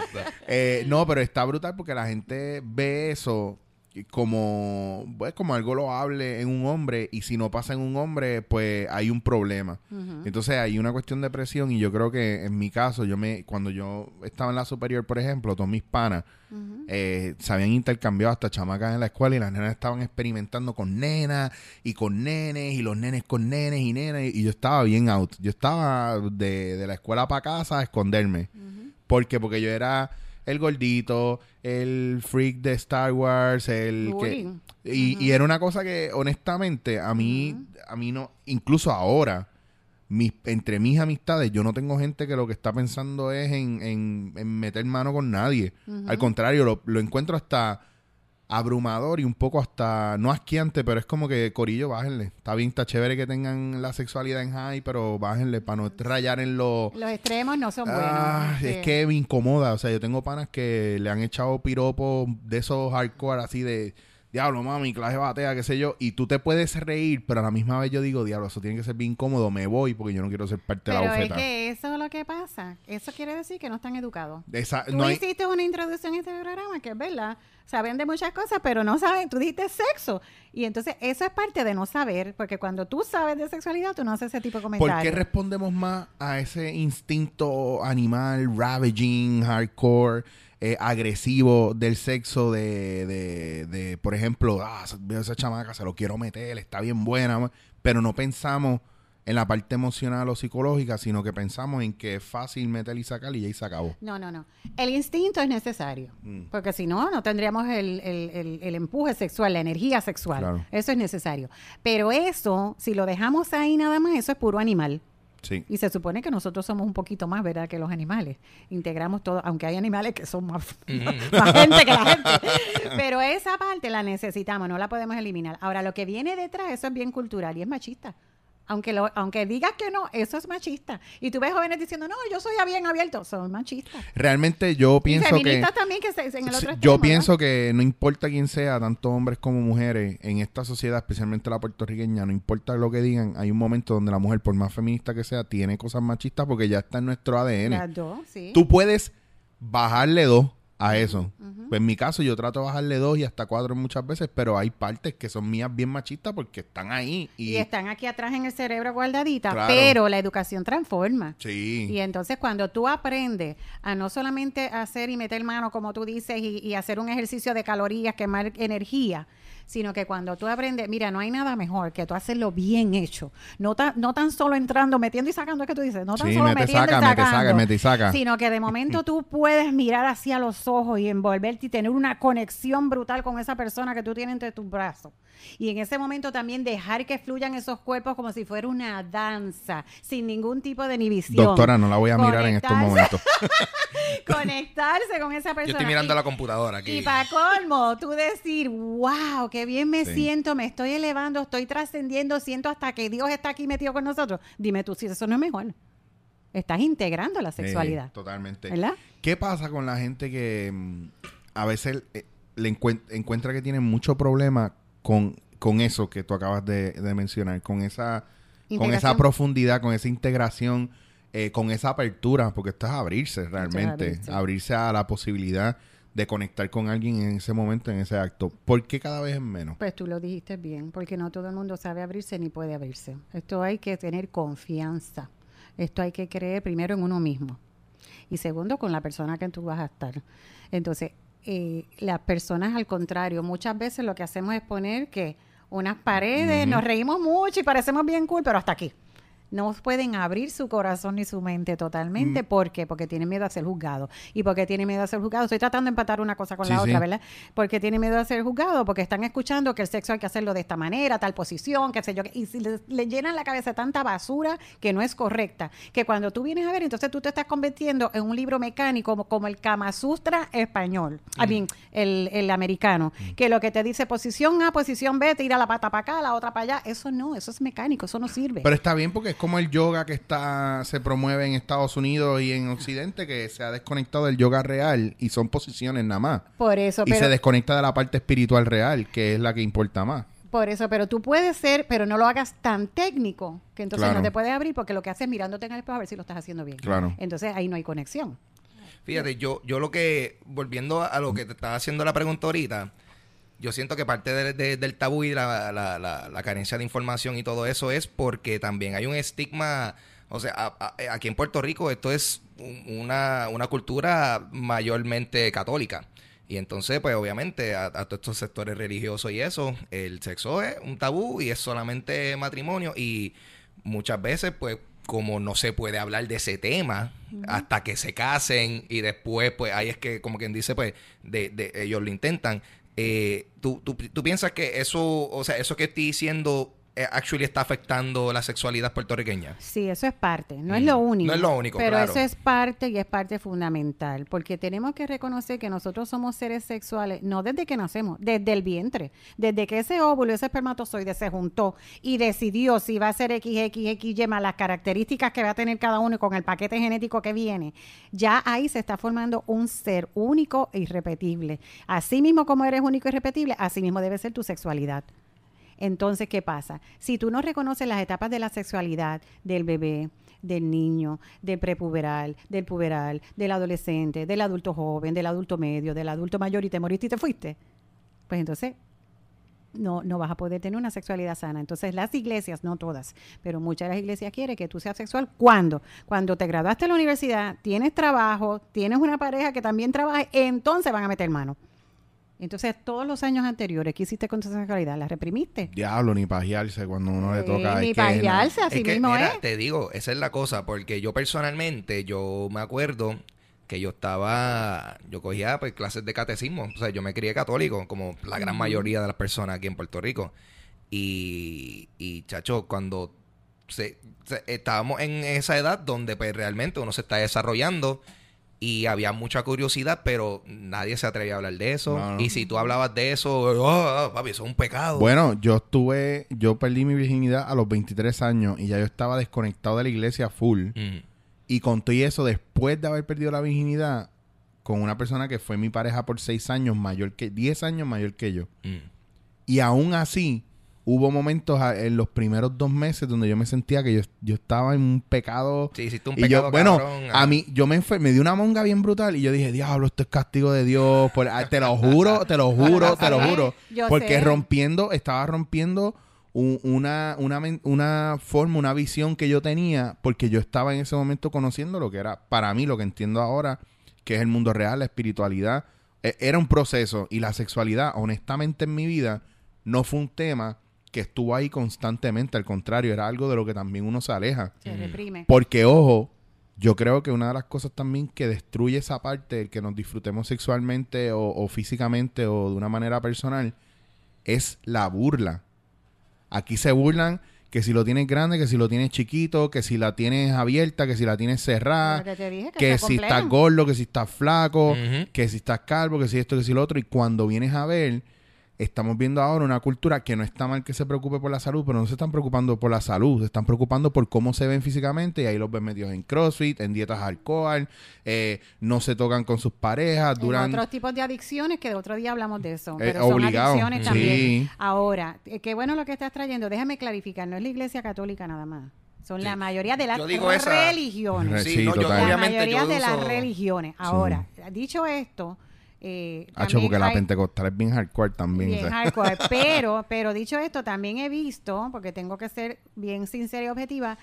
Eh, no, pero está brutal porque la gente ve eso como pues como algo loable en un hombre y si no pasa en un hombre pues hay un problema. Entonces hay una cuestión de presión y yo creo que en mi caso yo me cuando yo estaba en la superior por ejemplo todos mis panas eh, se habían intercambiado hasta chamacas en la escuela y las nenas estaban experimentando con nenas y con nenes y los nenes con nenes y nenas y, y yo estaba bien out. Yo estaba de, de la escuela para casa a esconderme ¿Por qué? Porque yo era el gordito, el freak de Star Wars, el que... Y, y era una cosa que, honestamente, a mí, a mí no... Incluso ahora, mis, entre mis amistades, yo no tengo gente que lo que está pensando es en, en- en meter mano con nadie. Al contrario, lo, lo encuentro hasta abrumador y un poco hasta, no asquiante, pero es como que, Corillo, bájenle. Está bien, está chévere que tengan la sexualidad en high, pero bájenle para no rayar en lo... Los extremos no son buenos. Ah, Sí. es que me incomoda. O sea, yo tengo panas que le han echado piropos de esos hardcore así de diablo, mami, clase batea, qué sé yo. Y tú te puedes reír, pero a la misma vez yo digo, diablo, eso tiene que ser bien incómodo. Me voy porque yo no quiero ser parte de Pero la es bofeta. que eso es lo que pasa. Eso quiere decir que no están educados. Esa- Tú no hay- hiciste una introducción a este programa que es verdad. Saben de muchas cosas, pero no saben. Tú dijiste sexo. Y entonces eso es parte de no saber, porque cuando tú sabes de sexualidad, tú no haces ese tipo de ¿Por comentarios. qué respondemos más a ese instinto animal, ravaging, hardcore, eh, agresivo del sexo de, de, de, por ejemplo, ah, veo esa chamaca, se lo quiero meter, está bien buena, pero no pensamos en la parte emocional o psicológica, sino que pensamos en que es fácil meter y sacar y ya se acabó. No, no, no. El instinto es necesario. Mm. Porque si no, no tendríamos el, el- el- el empuje sexual, la energía sexual. Claro. Eso es necesario. Pero eso, si lo dejamos ahí nada más, eso es puro animal. Sí. Y se supone que nosotros somos un poquito más, ¿verdad?, que los animales. Integramos todo, aunque hay animales que son más, más gente que la gente. Pero esa parte la necesitamos, no la podemos eliminar. Ahora, lo que viene detrás, eso es bien cultural y es machista. Aunque, lo, aunque digas que no, eso es machista. Y tú ves jóvenes diciendo, no, yo soy bien abierto. Son machistas. Realmente yo Y pienso que... feministas también que se, en el otro yo extremo, pienso que no importa quién sea, tanto hombres como mujeres, en esta sociedad, especialmente la puertorriqueña, no importa lo que digan, hay un momento donde la mujer, por más feminista que sea, tiene cosas machistas porque ya está en nuestro ADN. Las dos, sí. Tú puedes bajarle dos a eso. Pues en mi caso yo trato de bajarle dos y hasta cuatro muchas veces, pero hay partes que son mías bien machistas porque están ahí. Y, Y están aquí atrás en el cerebro guardaditas, Claro. pero la educación transforma. Sí. Y entonces cuando tú aprendes a no solamente hacer y meter mano, como tú dices, y, y hacer un ejercicio de calorías, quemar energía, sino que cuando tú aprendes, mira, no hay nada mejor que tú hacerlo bien hecho. No, tan no tan solo entrando, metiendo y sacando, es que tú dices, no tan Sí, solo mete, metiendo saca, y mete, sacando, saca, mete y saca. sino que de momento tú puedes mirar hacia los ojos y envolverte y tener una conexión brutal con esa persona que tú tienes entre tus brazos. Y en ese momento también dejar que fluyan esos cuerpos como si fuera una danza, sin ningún tipo de inhibición. Doctora, no la voy a mirar en estos momentos. Conectarse con esa persona. Yo estoy mirando Y- la computadora aquí. y para colmo, tú decir, wow, qué bien me Sí. siento, me estoy elevando, estoy trascendiendo, siento hasta que Dios está aquí metido con nosotros. Dime tú si eso no es mejor. Estás integrando la sexualidad. Totalmente. ¿Verdad? ¿Qué pasa con la gente que mm, a veces eh, le encuent- encuentra que tiene mucho problema con, con eso que tú acabas de, de mencionar, con esa, con esa profundidad, con esa integración, eh, con esa apertura, porque esto es abrirse realmente, abrirse. abrirse a la posibilidad de conectar con alguien en ese momento, en ese acto. ¿Por qué cada vez es menos? Pues tú lo dijiste bien, porque no todo el mundo sabe abrirse ni puede abrirse. Esto hay que tener confianza. Esto hay que creer primero en uno mismo y segundo con la persona que tú vas a estar. Entonces, eh, las personas al contrario, muchas veces lo que hacemos es poner que unas paredes, nos reímos mucho y parecemos bien cool, pero hasta aquí. No pueden abrir su corazón ni su mente totalmente. ¿Por qué? Porque tienen miedo a ser juzgado. ¿Y porque tienen miedo a ser juzgado? Estoy tratando de empatar una cosa con Sí, la sí. otra, ¿verdad? Porque tienen miedo a ser juzgado, porque están escuchando que el sexo hay que hacerlo de esta manera, tal posición, qué sé yo. Y si les, les llenan la cabeza tanta basura que no es correcta, que cuando tú vienes a ver, entonces tú te estás convirtiendo en un libro mecánico como, como el Kama Sutra español, a mí, el, el americano, que lo que te dice posición A, posición B, tira la pata para acá, la otra para allá. Eso no, eso es mecánico, eso no sirve. Pero está bien porque como el yoga que está se promueve en Estados Unidos y en Occidente, que se ha desconectado del yoga real y son posiciones nada más. Por eso, y pero... se desconecta de la parte espiritual real, que es la que importa más. Por eso, pero tú puedes ser, pero no lo hagas tan técnico, que entonces Claro. no te puedes abrir porque lo que haces es mirándote en el espejo a ver si lo estás haciendo bien. Claro. Entonces ahí no hay conexión. Fíjate, yo, yo lo que, volviendo a, a lo que te estaba haciendo la pregunta ahorita, yo siento que parte de- de- del tabú y la, la- la- la carencia de información y todo eso es porque también hay un estigma, o sea, a- a- aquí en Puerto Rico esto es un- una, una cultura mayormente católica. Y entonces, pues obviamente, a, a todos estos sectores religiosos y eso, el sexo es un tabú y es solamente matrimonio. Y muchas veces, pues, como no se puede hablar de ese tema hasta que se casen y después, pues, ahí es que, como quien dice, pues, de, de- ellos lo intentan. Eh, ¿tú, tú, tú piensas que eso, o sea, eso que estoy diciendo, actually está afectando la sexualidad puertorriqueña? Sí, eso es parte, no es Mm. lo único. No es lo único, Pero claro. eso es parte y es parte fundamental, porque tenemos que reconocer que nosotros somos seres sexuales, no desde que nacemos, desde el vientre, desde que ese óvulo, ese espermatozoide se juntó y decidió si va a ser XXXY más las características que va a tener cada uno y con el paquete genético que viene, ya ahí se está formando un ser único e irrepetible. Así mismo como eres único e irrepetible, así mismo debe ser tu sexualidad. Entonces, ¿qué pasa? Si tú no reconoces las etapas de la sexualidad del bebé, del niño, del prepuberal, del puberal, del adolescente, del adulto joven, del adulto medio, del adulto mayor y te moriste y te fuiste, pues entonces no, no vas a poder tener una sexualidad sana. Entonces las iglesias, no todas, pero muchas de las iglesias quieren que tú seas sexual. ¿Cuándo? Cuando te graduaste de la universidad, tienes trabajo, tienes una pareja que también trabaja, entonces van a meter mano. Entonces, todos los años anteriores, ¿qué hiciste con tu sexualidad? ¿La reprimiste? Diablo, ni pajearse cuando uno le Eh, toca. ni pajearse, así Es que, mismo mira, es. te digo, esa es la cosa, porque yo personalmente, yo me acuerdo que yo estaba, yo cogía pues clases de catecismo, o sea, yo me crié católico, como la gran mayoría de las personas aquí en Puerto Rico. Y, y chacho, cuando se- se- estábamos en esa edad donde pues realmente uno se está desarrollando y había mucha curiosidad, pero nadie se atrevía a hablar de eso. No, no. Y si tú hablabas de eso, oh, papi, eso es un pecado. Bueno, yo estuve, yo perdí mi virginidad a los 23 años y ya yo estaba desconectado de la iglesia full. Mm. Y conté eso después de haber perdido la virginidad con una persona que fue mi pareja por 6 años mayor que, 10 años mayor que yo. Mm. Y aún así hubo momentos a- en los primeros dos meses donde yo me sentía que yo, yo estaba en un pecado. Sí, hiciste un y pecado yo, bueno, cabrón, a ah. mí, yo me, me dio una monga bien brutal y yo dije, diablo, esto es castigo de Dios. Por- ah, te lo juro, te lo juro, te lo juro. yo Porque sé. rompiendo, estaba rompiendo un- una, una, una forma, una visión que yo tenía, porque yo estaba en ese momento conociendo lo que era, para mí, lo que entiendo ahora, que es el mundo real, la espiritualidad. E- Era un proceso y la sexualidad, honestamente, en mi vida, no fue un tema que estuvo ahí constantemente. Al contrario, era algo de lo que también uno se aleja. Se reprime. Porque, ojo, yo creo que una de las cosas también que destruye esa parte, el que nos disfrutemos sexualmente o, o físicamente o de una manera personal, es la burla. Aquí se burlan que si lo tienes grande, que si lo tienes chiquito, que si la tienes abierta, que si la tienes cerrada, que te dije, que que se si estás gordo, que si estás flaco, que si estás calvo, que si esto, que si lo otro. Y cuando vienes a ver, estamos viendo ahora una cultura que no está mal que se preocupe por la salud, pero no se están preocupando por la salud, se están preocupando por cómo se ven físicamente y ahí los ven metidos en CrossFit, en dietas alcohol, eh, no se tocan con sus parejas, En duran... otros tipos de adicciones, que de otro día hablamos de eso. Eh, Pero son obligado. adicciones Sí. también. Ahora, eh, qué bueno lo que estás trayendo. Déjame clarificar, no es la iglesia católica nada más. Son la mayoría de las Yo digo esa- religiones. Re- Sí, Sí, no, yo. La mayoría yo de las religiones. Ahora, dicho esto, eh, Hacho, también porque la pentecostal es bien hardcore también. Bien o sea. hardcore. Pero, pero dicho esto, también he visto, porque tengo que ser bien sincera y objetiva,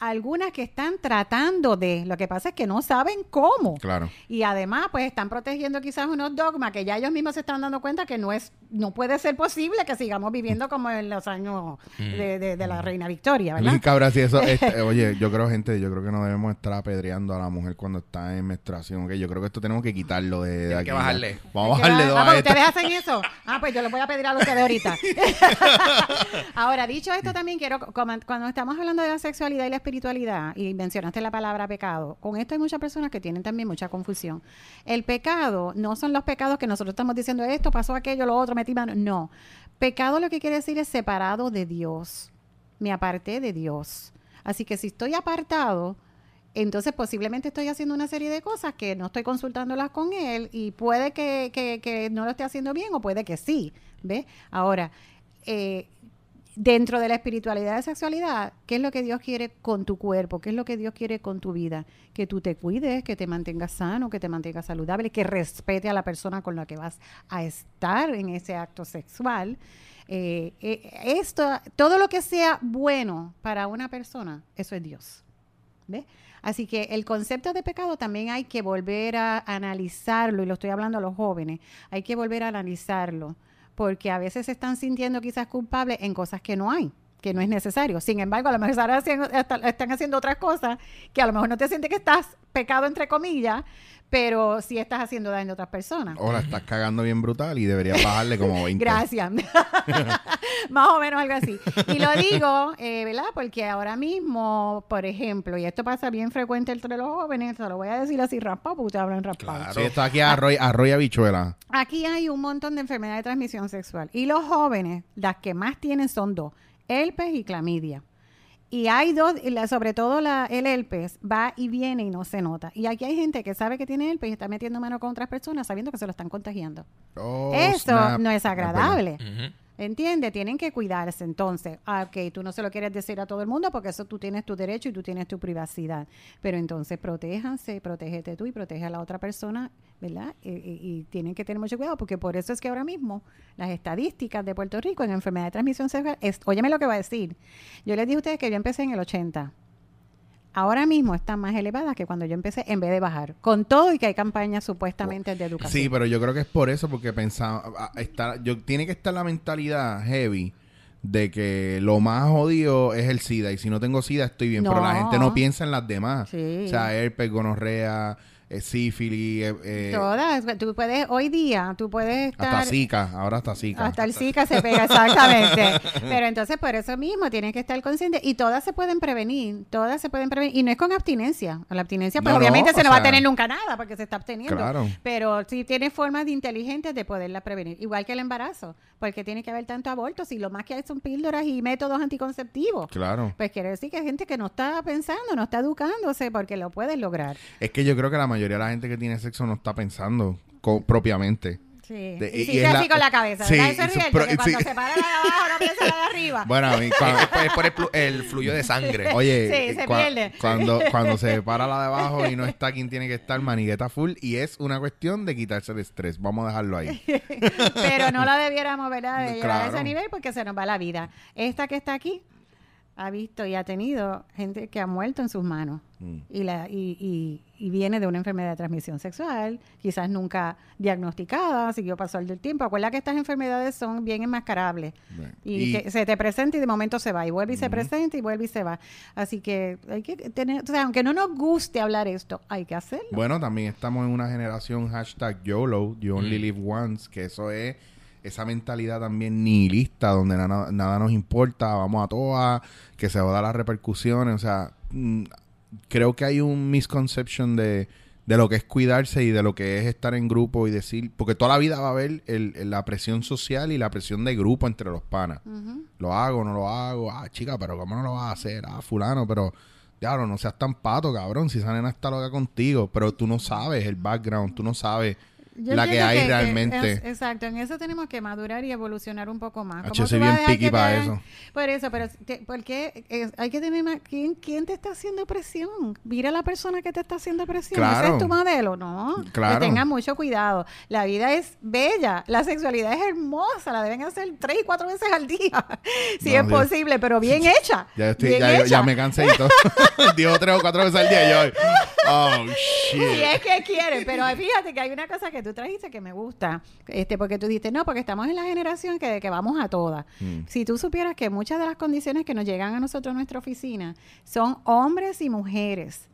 algunas que están tratando de, lo que pasa es que no saben cómo. Claro. Y además, pues están protegiendo quizás unos dogmas que ya ellos mismos se están dando cuenta que no es, no puede ser posible que sigamos viviendo como en los años de, de- de la reina Victoria, ¿verdad? Cabrón, si eso, este, oye, yo creo, gente, yo creo que no debemos estar apedreando a la mujer cuando está en menstruación. que Yo creo que esto tenemos que quitarlo de, de aquí. que bajarle. Vamos a bajarle dos ah, pues. ¿Ustedes hacen eso? Ah, pues yo les voy a pedir a ustedes ahorita. Ahora, dicho esto, también quiero, cuando estamos hablando de la sexualidad y la espiritualidad, y mencionaste la palabra pecado, con esto hay muchas personas que tienen también mucha confusión. El pecado no son los pecados que nosotros estamos diciendo, esto pasó aquello, lo otro, metí mano. No. Pecado lo que quiere decir es separado de Dios. Me aparté de Dios. Así que si estoy apartado, entonces posiblemente estoy haciendo una serie de cosas que no estoy consultándolas con él y puede que, que- que no lo esté haciendo bien o puede que sí. ¿Ves? Ahora, eh, dentro de la espiritualidad de sexualidad, ¿qué es lo que Dios quiere con tu cuerpo? ¿Qué es lo que Dios quiere con tu vida? Que tú te cuides, que te mantengas sano, que te mantengas saludable, que respete a la persona con la que vas a estar en ese acto sexual. Eh, eh, esto, todo lo que sea bueno para una persona, eso es Dios. ¿Ves? Así que el concepto de pecado también hay que volver a analizarlo, y lo estoy hablando a los jóvenes, hay que volver a analizarlo, porque a veces se están sintiendo quizás culpables en cosas que no hay, que no es necesario. Sin embargo, a lo mejor están haciendo, otras cosas que a lo mejor no te sientes que estás pecado, entre comillas, pero sí estás haciendo daño a otras personas. O la estás cagando bien brutal y deberías bajarle como 20. Gracias. Más o menos algo así. Y lo digo, eh, ¿verdad? Porque ahora mismo, por ejemplo, y esto pasa bien frecuente entre los jóvenes, se lo voy a decir así raspado, porque ustedes hablan raspado. Claro. Sí, esto aquí arroy, arroy habichuela. Aquí hay un montón de enfermedades de transmisión sexual. Y los jóvenes, las que más tienen son dos, herpes y clamidia. Y hay dos, y la- sobre todo la, el herpes, va y viene y no se nota. Y aquí hay gente que sabe que tiene herpes y está metiendo mano con otras personas sabiendo que se lo están contagiando. Oh, Eso snap. no es agradable. Ujú. ¿Entiendes? Tienen que cuidarse. Entonces, ah, ok, tú no se lo quieres decir a todo el mundo porque eso tú tienes tu derecho y tú tienes tu privacidad. Pero entonces, protéjanse, protégete tú y protege a la otra persona, ¿verdad? Y, tienen que tener mucho cuidado porque por eso es que ahora mismo las estadísticas de Puerto Rico en enfermedad de transmisión sexual, es, óyeme lo que va a decir. Yo les dije a ustedes que yo empecé en el 80. Ahora mismo están más elevadas que cuando yo empecé en vez de bajar. Con todo y que hay campañas supuestamente de educación. Sí, pero yo creo que es por eso, porque pensaba, está, yo, tiene que estar la mentalidad heavy de que lo más jodido es el SIDA y si no tengo SIDA estoy bien, pero la gente no piensa en las demás. Sí. O sea, herpes, gonorrea, sífilis, eh, eh, Todas. Tú puedes, hoy día, tú puedes estar... hasta Zika, ahora hasta Zika. Hasta el Zika se pega, exactamente. Pero entonces, por eso mismo, tienes que estar consciente. Y todas se pueden prevenir, todas se pueden prevenir. Y no es con abstinencia. La abstinencia, pues No, no, obviamente se no va a tener nunca nada porque se está absteniendo. Claro. Pero sí tienes formas de inteligentes de poderla prevenir. Igual que el embarazo. Porque tiene que haber tanto abortos y lo más que hay son píldoras y métodos anticonceptivos. Claro. Pues quiere decir que hay gente que no está pensando, no está educándose porque lo puedes lograr. Es que yo creo que la mayoría de la gente que tiene sexo no está pensando propiamente. Sí. De- y y es la- así con la cabeza, Sí, ¿verdad? Eso es eso- real, pero- que cuando sí. se para la de abajo no piensa la de arriba. Bueno, a mí, Es cuando- por, es por el, el fluyo de sangre. Oye, Sí, se cua- pierde. Cuando, cuando se para la de abajo y no está quien tiene que estar, manigueta full. Y es una cuestión de quitarse el estrés. Vamos a dejarlo ahí. Pero no la debiéramos, ¿verdad? De llevar a Claro. ese nivel porque se nos va la vida. Esta que está aquí ha visto y ha tenido gente que ha muerto en sus manos Mm. y, la, y, y- y viene de una enfermedad de transmisión sexual, quizás nunca diagnosticada, siguió pasar del tiempo. Acuerda que estas enfermedades son bien enmascarables Bueno, y, que se te presenta y de momento se va y vuelve y se presenta y vuelve y se va. Así que hay que tener, o sea, aunque no nos guste hablar esto, hay que hacerlo. Bueno, también estamos en una generación hashtag YOLO, You Mm. Only Live Once, que eso es esa mentalidad también nihilista, donde nada, nada nos importa, vamos a todas, que se va a dar las repercusiones. O sea, mm, creo que hay un misconception de, de lo que es cuidarse y de lo que es estar en grupo y decir, porque toda la vida va a haber el- el- la presión social y la presión de grupo entre los panas. Lo hago, no lo hago, ah, chica, pero ¿cómo no lo vas a hacer? Ah, fulano, pero... Claro, no seas tan pato, cabrón. Si esa nena está loca contigo, pero tú no sabes el background, tú no sabes Yo la que hay que- que realmente. es- exacto, en eso tenemos que madurar y evolucionar un poco más. Hacho, ¿Cómo yo soy a bien te para eso. Por eso, pero te- porque hay que tener más. ¿quién, ¿Quién te está haciendo presión? Mira la persona que te está haciendo presión. ¿Ese Claro. es tu modelo? No. Claro. Que tengan mucho cuidado. La vida es bella, la sexualidad es hermosa, la deben hacer tres y cuatro veces al día, si No, es Dios. posible, pero bien hecha. Ya, estoy, bien ya, hecha. ya me cansé y todo. Digo tres o cuatro veces al día y yo, oh, shit. Si es que quieren, pero fíjate que hay una cosa que tú trajiste que me gusta, este, porque tú dijiste, no, porque estamos en la generación que, que vamos a todas. Mm. Si tú supieras que muchas de las condiciones que nos llegan a nosotros en nuestra oficina son hombres y mujeres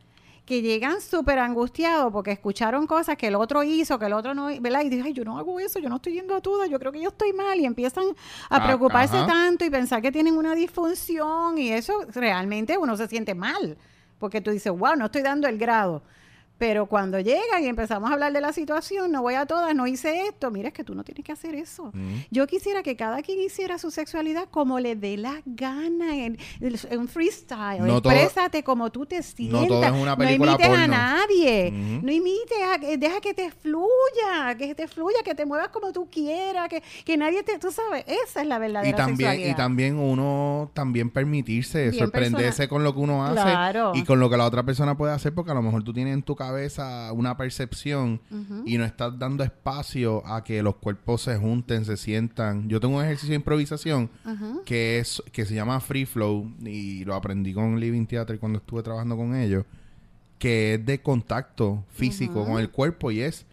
que llegan súper angustiados porque escucharon cosas que el otro hizo, que el otro no, ¿verdad? Y dicen, ay, yo no hago eso, yo no estoy yendo a todas, yo creo que yo estoy mal y empiezan a Ah, preocuparse ajá. tanto y pensar que tienen una disfunción y eso realmente uno se siente mal porque tú dices, wow, no estoy dando el grado. Pero cuando llegan y empezamos a hablar de la situación, no voy a todas, no hice esto, mira, es que tú no tienes que hacer eso. Mm. Yo quisiera que cada quien hiciera su sexualidad como le dé la gana, en, en freestyle. No Exprésate como tú te sientas. todo es una película no imites a porno. nadie. Ujú. No imites, a- eh, deja que te fluya, que te fluya, que te muevas como tú quieras, que, que nadie te, tú sabes, esa es la verdadera Y también, y sexualidad. también uno también permitirse Bien sorprenderse personal. con lo que uno hace Claro. y con lo que la otra persona puede hacer porque a lo mejor tú tienes en tu cabeza una percepción y no estás dando espacio a que los cuerpos se junten, se sientan. Yo tengo un ejercicio de improvisación que es que se llama Free Flow y lo aprendí con Living Theater cuando estuve trabajando con ellos, que es de contacto físico con el cuerpo y es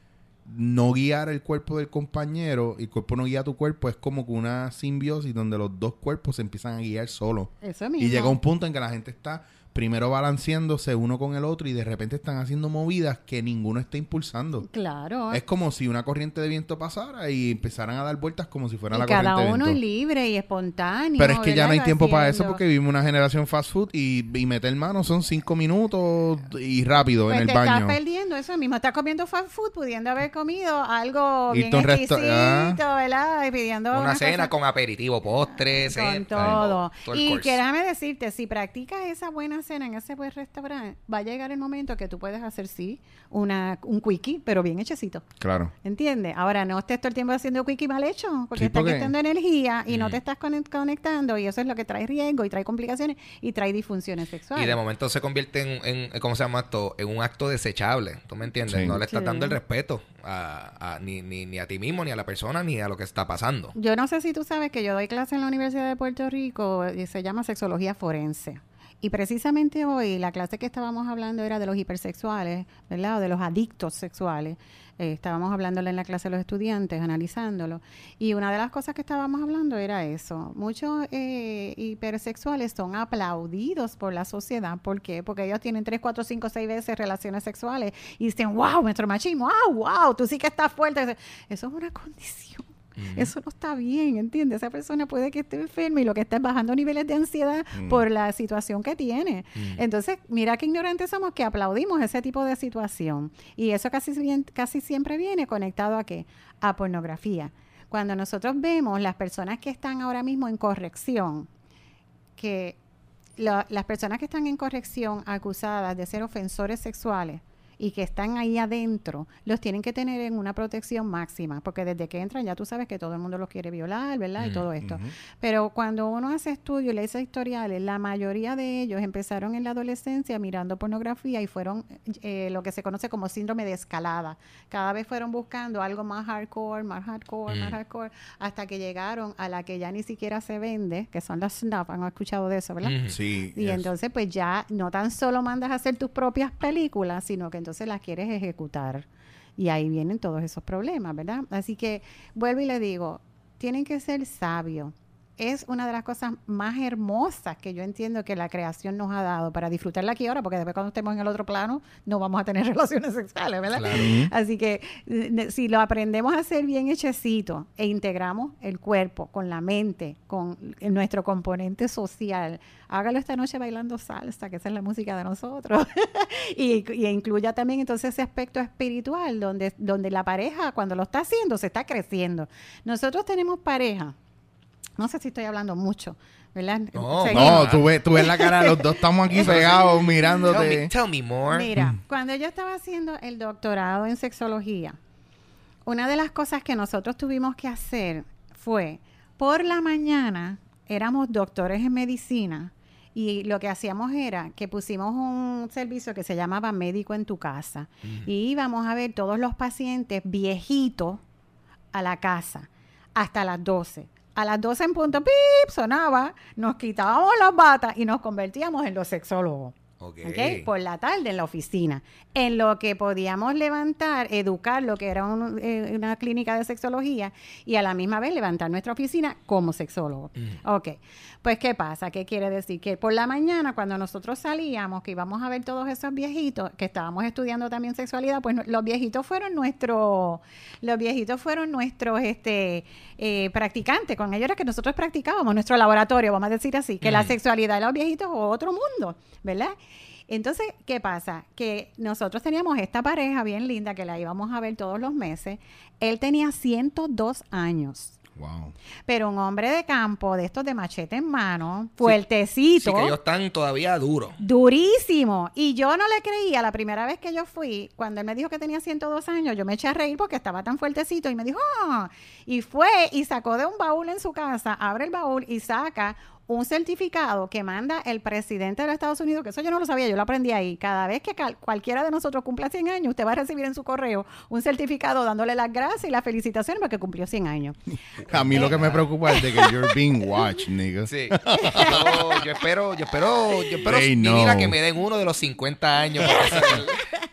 no guiar el cuerpo del compañero y el cuerpo no guía tu cuerpo, es como que una simbiosis donde los dos cuerpos se empiezan a guiar solos. Eso mismo. Y llega un punto en que la gente está primero balanceándose uno con el otro y de repente están haciendo movidas que ninguno está impulsando. Claro. Es como si una corriente de viento pasara y empezaran a dar vueltas como si fuera y la cada corriente de uno viento. es libre y espontáneo. Pero es que ya no hay tiempo para eso porque vivimos una generación fast food y, y meter mano son cinco minutos y rápido Pues en el te baño. estás perdiendo eso mismo. Estás comiendo fast food pudiendo haber comido algo Irte bien exquisito, ah. ¿verdad? Y pidiendo Una cena cosa con aperitivo, postre, con cena, todo. todo el y déjame decirte, si practicas esa buena cena en ese buen restaurante, va a llegar el momento que tú puedes hacer, sí, una, un quickie, pero bien hechecito. Claro. ¿Entiendes? Ahora no estés todo el tiempo haciendo quickie mal hecho, porque Sí, estás porque- gastando energía y Mm. no te estás conect- conectando y eso es lo que trae riesgo y trae complicaciones y trae disfunciones sexuales. Y de momento se convierte en, en- ¿cómo se llama esto? En un acto desechable. ¿Tú me entiendes? Sí. No le estás Sí. dando el respeto a, a- ni, ni, ni a ti mismo, ni a la persona, ni a lo que está pasando. Yo no sé si tú sabes que yo doy clase en la Universidad de Puerto Rico y se llama sexología forense. Y precisamente hoy la clase que estábamos hablando era de los hipersexuales, ¿verdad? O de los adictos sexuales. Eh, estábamos hablándolo en la clase de los estudiantes, analizándolo. Y una de las cosas que estábamos hablando era eso. Muchos eh, hipersexuales son aplaudidos por la sociedad. ¿Por qué? Porque ellos tienen tres, cuatro, cinco, seis veces relaciones sexuales y dicen, wow, nuestro machismo, wow, wow, tú sí que estás fuerte. Eso es una condición. Eso no está bien, ¿entiendes? Esa persona puede que esté enferma y lo que está es bajando niveles de ansiedad por la situación que tiene. Entonces, mira qué ignorantes somos que aplaudimos ese tipo de situación. Y eso casi, siempre viene conectado a qué? A pornografía. Cuando nosotros vemos las personas que están ahora mismo en corrección, que la- las personas que están en corrección acusadas de ser ofensores sexuales y que están ahí adentro, los tienen que tener en una protección máxima, porque desde que entran ya tú sabes que todo el mundo los quiere violar, ¿verdad? Y todo esto. Pero cuando uno hace estudios, lee esos historiales, la mayoría de ellos empezaron en la adolescencia mirando pornografía y fueron eh, lo que se conoce como síndrome de escalada. Cada vez fueron buscando algo más hardcore, más hardcore, más hardcore, hasta que llegaron a la que ya ni siquiera se vende, que son las snuff, han escuchado de eso, ¿verdad? Sí. Y yes. entonces pues ya no tan solo mandas a hacer tus propias películas, sino que entonces las quieres ejecutar. Y ahí vienen todos esos problemas, ¿verdad? Así que vuelvo y le digo, tienen que ser sabios. Es una de las cosas más hermosas que yo entiendo que la creación nos ha dado para disfrutarla aquí ahora, porque después cuando estemos en el otro plano no vamos a tener relaciones sexuales, ¿verdad? Así que si lo aprendemos a hacer bien hechecito e integramos el cuerpo con la mente, con nuestro componente social, hágalo esta noche bailando salsa, que esa es la música de nosotros. y, y incluya también entonces ese aspecto espiritual, donde, donde la pareja cuando lo está haciendo se está creciendo. Nosotros tenemos pareja. No sé si estoy hablando mucho, ¿verdad? No. No, tú ves, tú ves la cara, los dos estamos aquí pegados Tell me, mirándote. tell me more. Mira, cuando yo estaba haciendo el doctorado en sexología, una de las cosas que nosotros tuvimos que hacer fue, por la mañana, éramos doctores en medicina y lo que hacíamos era que pusimos un servicio que se llamaba médico en tu casa y íbamos a ver todos los pacientes viejitos a la casa hasta las 12. A las 12 en punto, pip, sonaba, nos quitábamos las batas y nos convertíamos en los sexólogos. Ok. ¿ok? Por la tarde en la oficina. En lo que podíamos levantar, educar lo que era un- eh, una clínica de sexología y a la misma vez levantar nuestra oficina como sexólogo. Ok, pues ¿qué pasa? ¿Qué quiere decir? Que por la mañana cuando nosotros salíamos, que íbamos a ver todos esos viejitos, que estábamos estudiando también sexualidad, pues los viejitos fueron nuestros, los viejitos fueron nuestros este, eh, practicantes, con ellos era que nosotros practicábamos, nuestro laboratorio, vamos a decir así, que la sexualidad de los viejitos es otro mundo, ¿verdad? Entonces, ¿qué pasa? Que nosotros teníamos esta pareja bien linda que la íbamos a ver todos los meses. Él tenía 102 años. Wow. Pero un hombre de campo, de estos de machete en mano, fuertecito, Sí, que ellos están todavía duros. durísimo. Y yo no le creía la primera vez que yo fui, cuando él me dijo que tenía 102 años, yo me eché a reír porque estaba tan fuertecito y me dijo, "Ah". y fue y sacó de un baúl en su casa, abre el baúl y saca un certificado que manda el presidente de los Estados Unidos, que eso yo no lo sabía, yo lo aprendí ahí. Cada vez que cal- cualquiera de nosotros cumpla 100 años, usted va a recibir en su correo un certificado dándole las gracias y las felicitaciones porque cumplió 100 años. A mí lo que me preocupa es de que you're being watched, nigga. Sí. Yo, yo espero, yo espero, yo espero vivir a que me den uno de los 50 años. ese-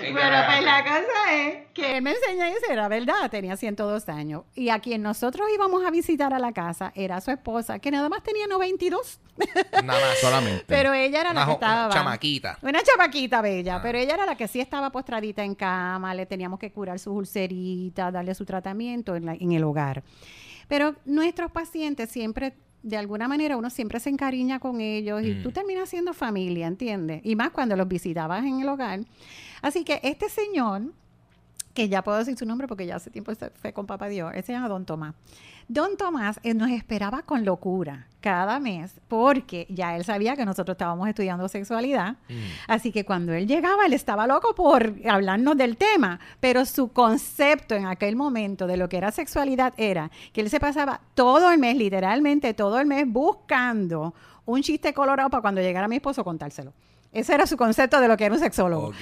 Pero pues la cosa es que él me enseñó y eso era verdad, tenía 102 años. Y a quien nosotros íbamos a visitar a la casa era su esposa, que nada más tenía 92. Nada más. Solamente. Pero ella era la Una que estaba... chamaquita. Una chamaquita bella, Ah. pero ella era la que sí estaba postradita en cama, le teníamos que curar sus ulceritas, darle su tratamiento en, la- en el hogar. Pero nuestros pacientes siempre, de alguna manera, uno siempre se encariña con ellos y Mm. tú terminas siendo familia, ¿entiendes? Y más cuando los visitabas en el hogar. Así que este señor, que ya puedo decir su nombre porque ya hace tiempo se fue con Papá Dios, él se llama Don Tomás. Don Tomás eh, nos esperaba con locura cada mes porque ya él sabía que nosotros estábamos estudiando sexualidad. Así que cuando él llegaba, él estaba loco por hablarnos del tema, pero su concepto en aquel momento de lo que era sexualidad era que él se pasaba todo el mes, literalmente todo el mes, buscando un chiste colorado para cuando llegara mi esposo contárselo. Ese era su concepto de lo que era un sexólogo. Ok.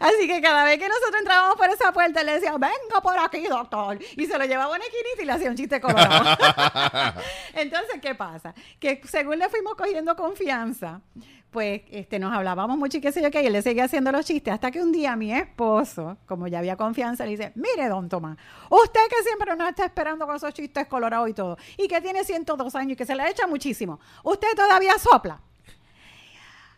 Así que cada vez que nosotros entrábamos por esa puerta, le decía, venga por aquí, doctor. Y se lo llevaba una esquinita y le hacía un chiste colorado. Entonces, ¿qué pasa? Que según le fuimos cogiendo confianza, pues este, nos hablábamos mucho y qué sé yo qué, y él le seguía haciendo los chistes, hasta que un día mi esposo, como ya había confianza, le dice, mire, don Tomás, usted que siempre nos está esperando con esos chistes colorados y todo, y que tiene 102 años y que se le echa muchísimo, usted todavía sopla.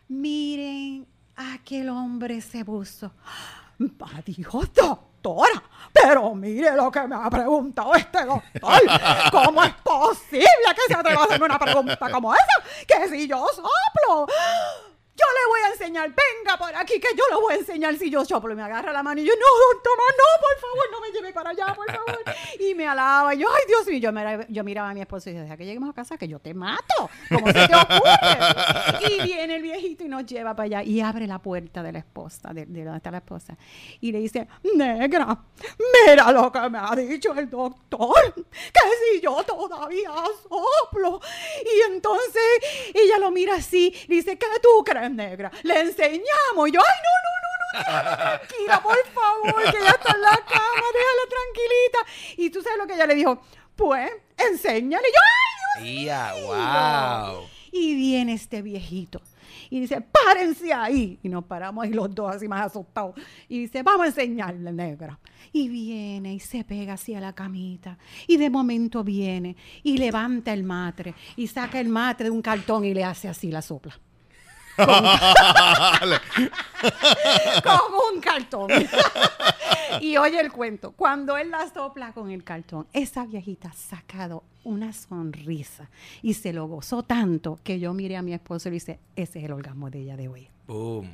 Miren, aquel hombre se puso. Ah, Dijo, doctora, pero mire lo que me ha preguntado este doctor. ¿Cómo es posible que se atreva a hacerme una pregunta como esa? Que si yo soplo, yo le voy a enseñar, venga por aquí, que yo lo voy a enseñar si yo soplo. Y me agarra la mano y yo, no, don Tomás, no, por favor, no me lleve para allá, por favor. Y me alaba, y yo, ay, Dios mío, yo, mira- yo miraba a mi esposo y decía, deja que lleguemos a casa, que yo te mato. ¿Cómo se te ocurre? Y viene el viejito y nos lleva para allá y abre la puerta de la esposa, de, de donde está la esposa, y le dice, negra, mira lo que me ha dicho el doctor, que si yo todavía soplo. Y entonces ella lo mira así, dice, ¿qué tú crees, negra? Le enseñamos. Y yo, ay, no, no, no, no, tranquila, por favor, que ella está en la cama, déjala tranquilita. Y tú sabes lo que ella le dijo, pues, enséñale. Yo, ay, Dios ¡Ya, mío". wow! Y viene este viejito y dice, párense ahí. Y nos paramos ahí los dos así más asustados. Y dice, vamos a enseñarle, negra. Y viene y se pega hacia la camita. Y de momento viene y levanta el matre y saca el matre de un cartón y le hace así la sopla. con un cartón. y oye el cuento. Cuando él la sopla con el cartón, esa viejita ha sacado una sonrisa y se lo gozó tanto que yo miré a mi esposo y le dice, ese es el orgasmo de ella de hoy. ¡Boom!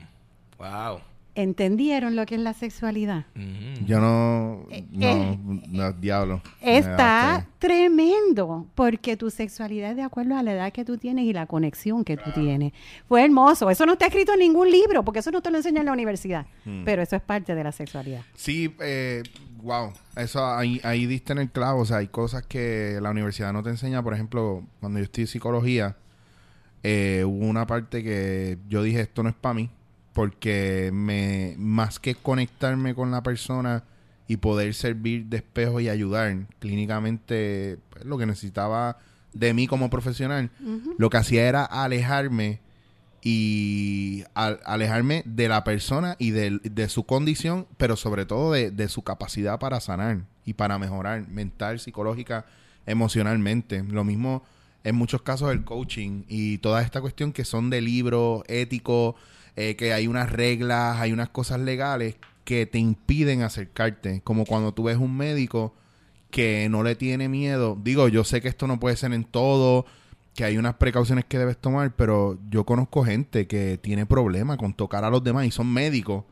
¡Wow! ¿Entendieron lo que es la sexualidad? Ujú. Yo no. Eh, No, no, diablo. Me Está tremendo, porque tu sexualidad es de acuerdo a la edad que tú tienes y la conexión que tú tienes. Fue hermoso. Eso no está escrito en ningún libro, porque eso no te lo enseñan en la universidad. Hmm. Pero eso es parte de la sexualidad. Sí, eh, wow. Eso ahí, ahí diste en el clavo. O sea, hay cosas que la universidad no te enseña. Por ejemplo, cuando yo estudié psicología, eh, hubo una parte que yo dije, esto no es para mí. Porque me, más que conectarme con la persona y poder servir de espejo y ayudar clínicamente, pues, lo que necesitaba de mí como profesional, lo que hacía era alejarme y al- alejarme de la persona y del- de, su condición, pero sobre todo de, de su capacidad para sanar y para mejorar mental, psicológica, emocionalmente. Lo mismo en muchos casos el coaching y toda esta cuestión que son de libros éticos, eh, que hay unas reglas, hay unas cosas legales que te impiden acercarte, como cuando tú ves un médico que no le tiene miedo. Digo, yo sé que esto no puede ser en todo, que hay unas precauciones que debes tomar, pero yo conozco gente que tiene problemas con tocar a los demás y son médicos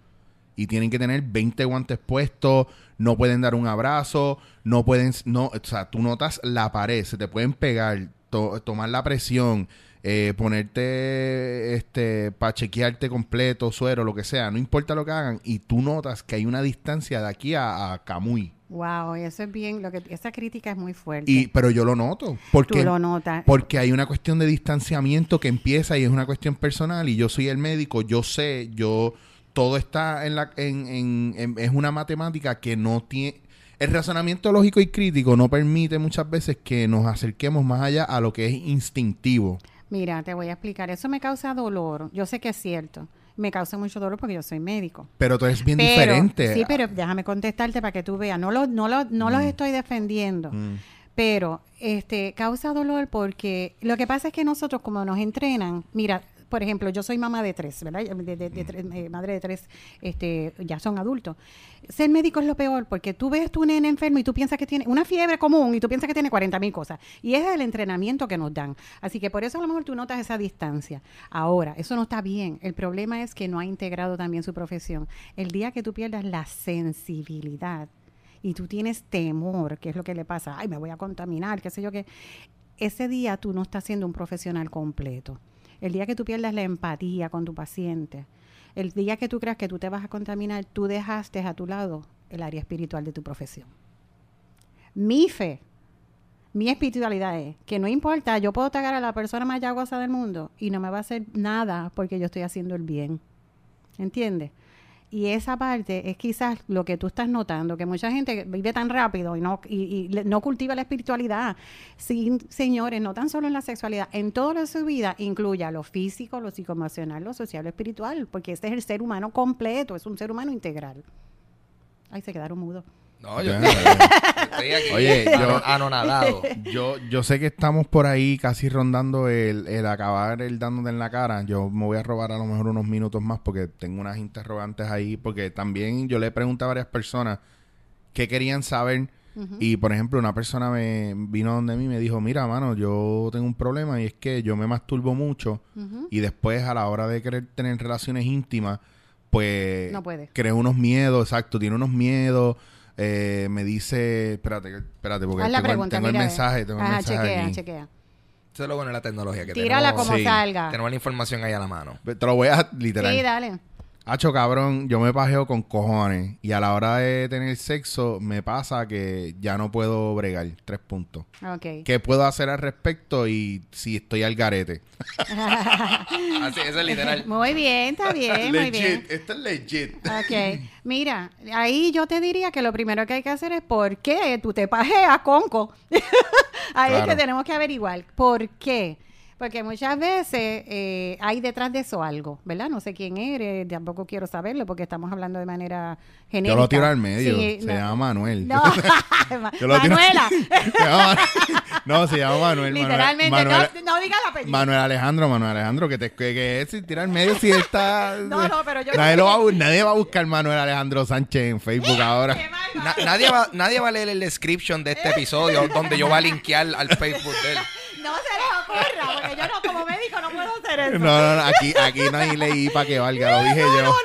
y tienen que tener 20 guantes puestos, no pueden dar un abrazo, no pueden, no, o sea, tú notas la pared, se te pueden pegar, to- tomar la presión, eh, ponerte, este, para chequearte completo, suero, lo que sea, no importa lo que hagan, y tú notas que hay una distancia de aquí a, a Camuy. Wow, eso es bien, lo que esa crítica es muy fuerte. Y, pero yo lo noto, porque Tú lo notas. porque hay una cuestión de distanciamiento que empieza y es una cuestión personal y yo soy el médico, yo sé, yo todo está en la en, en- en- es una matemática que no tiene el razonamiento lógico y crítico no permite muchas veces que nos acerquemos más allá a lo que es instintivo. Mira, te voy a explicar. Eso me causa dolor. Yo sé que es cierto. Me causa mucho dolor porque yo soy médico. Pero todo es bien Pero- diferente. Sí, pero déjame contestarte para que tú veas. No, lo, no, lo- no los estoy defendiendo. Mm. Pero este causa dolor porque lo que pasa es que nosotros como nos entrenan, mira, por ejemplo, yo soy mamá de tres, ¿verdad? Eh, madre de tres, este, ya son adultos. Ser médico es lo peor porque tú ves tu nene enfermo y tú piensas que tiene una fiebre común y tú piensas que tiene 40 mil cosas. Y es el entrenamiento que nos dan. Así que por eso a lo mejor tú notas esa distancia. Ahora, eso no está bien. El problema es que no ha integrado también su profesión. El día que tú pierdas la sensibilidad y tú tienes temor, que es lo que le pasa, ay, me voy a contaminar, qué sé yo qué, ese día tú no estás siendo un profesional completo. El día que tú pierdas la empatía con tu paciente, el día que tú creas que tú te vas a contaminar, tú dejaste a tu lado el área espiritual de tu profesión. Mi fe, mi espiritualidad es que no importa, yo puedo tagar a la persona más llagosa del mundo y no me va a hacer nada porque yo estoy haciendo el bien. ¿Entiendes? Y esa parte es quizás lo que tú estás notando, que mucha gente vive tan rápido y no, y, no cultiva la espiritualidad. Sí, señores, no tan solo en la sexualidad, en toda su vida incluya lo físico, lo psicoemocional, lo social, lo espiritual, porque este es el ser humano completo, es un ser humano integral. Ay, se quedaron mudos. No, yo estoy, aquí Oye, yo- ano- anonadado. Yo, yo sé que estamos por ahí casi rondando el, el acabar el dándote en la cara. Yo me voy a robar a lo mejor unos minutos más porque tengo unas interrogantes ahí. Porque también yo le pregunté a varias personas qué querían saber Y por ejemplo, una persona me vino donde mí y me dijo, mira, mano, yo tengo un problema y es que yo me masturbo mucho y después a la hora de querer tener relaciones íntimas, pues No puede. creo unos miedos, exacto, tiene unos miedos. Eh, me dice, espérate, que- espérate, porque Haz la tengo, el- pregunta, tengo el mira, a ver. mensaje, tengo el Ajá, mensaje chequea, aquí. chequea. Eso es lo bueno de la tecnología. Que Tírala tenemos, como sí, salga. tenemos la información ahí a la mano. Te lo voy a literal. Sí, dale. Hacho, cabrón, yo me pajeo con cojones. Y a la hora de tener sexo, me pasa que ya no puedo bregar. Tres puntos. Ok. ¿Qué puedo hacer al respecto? Y si estoy al garete. Así, eso es literal. Muy bien, está bien, muy bien. Esto es legit. Ok, mira, ahí yo te diría que lo primero que hay que hacer es por qué tú te pajeas, conco. ahí es que tenemos que averiguar. ¿Por qué? Porque muchas veces eh, hay detrás de eso algo, ¿verdad? No sé quién eres, tampoco quiero saberlo porque estamos hablando de manera genérica. Yo lo tiro al medio. Sí, se no. llama Manuel. No, Yo lo Manuela. Se llama- no, se llama Manuel. Literalmente, Manuel, no, no diga el apellido. Manuel Alejandro, Manuel Alejandro, que te que, que es tira al medio si está. No, no, pero yo- nadie, lo va, a bu- nadie va a buscar Manuel Alejandro Sánchez en Facebook ahora. Qué mal, Na- nadie, va, nadie va a leer el description de este episodio donde yo voy a linkear al Facebook de él. No se porque yo no, como médico no puedo hacer eso. No, no, no, aquí, aquí no hay ley para que valga, lo dije yo.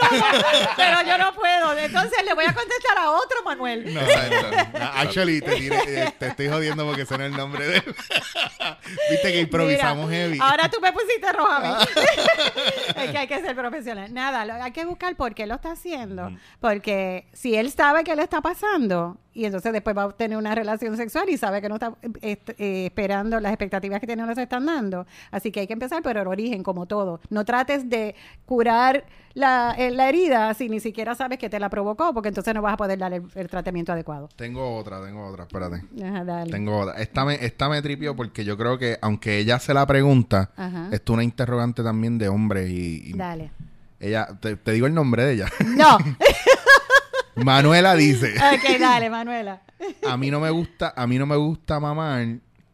Pero yo no puedo. Entonces le voy a contestar a otro Manuel. No, no, no, actually, te, tiré- eh, te estoy jodiendo porque suena el nombre de él. Viste que improvisamos Mira, heavy. Ahora tú me pusiste roja a mí. es que hay que ser profesional. Nada, lo- hay que buscar por qué lo está haciendo. Porque si él sabe que le está pasando y entonces después va a tener una relación sexual y sabe que no está eh, esperando las expectativas que tiene no se están dando. Así que hay que empezar por el origen, como todo. No trates de curar la, eh, la herida si ni siquiera sabes que te la provocó, porque entonces no vas a poder dar el, el tratamiento adecuado. Tengo otra, tengo otra, espérate. Ajá, dale. Tengo otra. Esta me, esta me tripió porque yo creo que, aunque ella se la pregunta, Ajá. es una interrogante también de hombre y, y Dale. ella, te, te digo el nombre de ella. No. Manuela dice, ok, dale, Manuela. a mí no me gusta, a mí no me gusta mamar,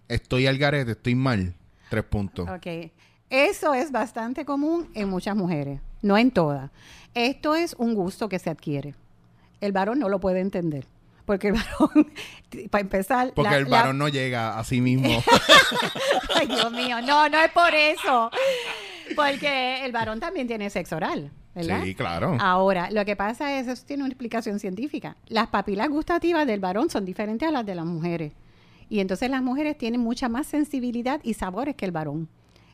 estoy al garete, estoy mal. Tres puntos. Ok. Eso es bastante común en muchas mujeres, no en todas. Esto es un gusto que se adquiere. El varón no lo puede entender. Porque el varón, para empezar... Porque la- el la- varón no llega a sí mismo. Ay, Dios mío, no, no es por eso. Porque el varón también tiene sexo oral, ¿verdad? Sí, claro. Ahora, lo que pasa es, eso tiene una explicación científica. Las papilas gustativas del varón son diferentes a las de las mujeres. Y entonces las mujeres tienen mucha más sensibilidad y sabores que el varón.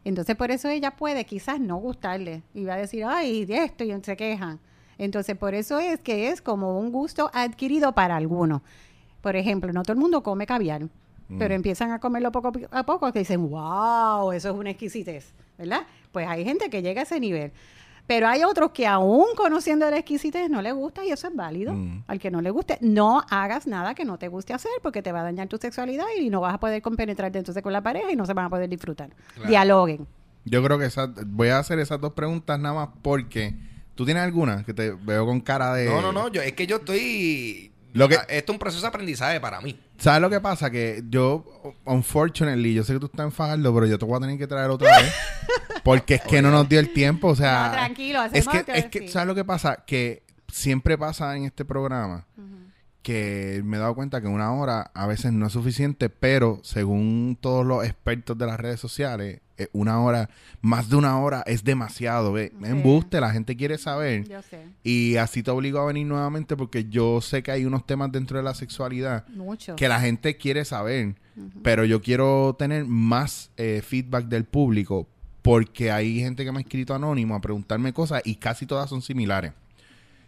Entonces por eso ella puede quizás no gustarle y va a decir, ay, de esto y se quejan. Entonces por eso es que es como un gusto adquirido para algunos. Por ejemplo, no todo el mundo come caviar, pero empiezan a comerlo poco a poco que dicen, wow, eso es una exquisitez, ¿verdad? Pues hay gente que llega a ese nivel. Pero hay otros que aún conociendo la exquisitez no le gusta y eso es válido. Mm. Al que no le guste, no hagas nada que no te guste hacer porque te va a dañar tu sexualidad y no vas a poder compenetrarte entonces con la pareja y no se van a poder disfrutar. Dialoguen. Yo creo que esa, voy a hacer esas dos preguntas nada más porque tú tienes alguna que te veo con cara de... No, no, no. Yo, es que yo estoy. Lo que- Esto es un proceso de aprendizaje para mí. ¿Sabes lo que pasa? Que yo, unfortunately, yo sé que tú estás en Fajardo, pero yo te voy a tener que traer otra vez. Porque es que no nos dio el tiempo, o sea... No, tranquilo, Es que, es que. ¿sabes lo que pasa? Que siempre pasa en este programa que me he dado cuenta que una hora a veces no es suficiente, pero según todos los expertos de las redes sociales, una hora, más de una hora es demasiado, ¿ve? Sí. Embuste, la gente quiere saber. Yo sé. Y así te obligo a venir nuevamente porque yo sé que hay unos temas dentro de la sexualidad Mucho. que la gente quiere saber, pero yo quiero tener más eh, feedback del público porque hay gente que me ha escrito anónimo a preguntarme cosas y casi todas son similares.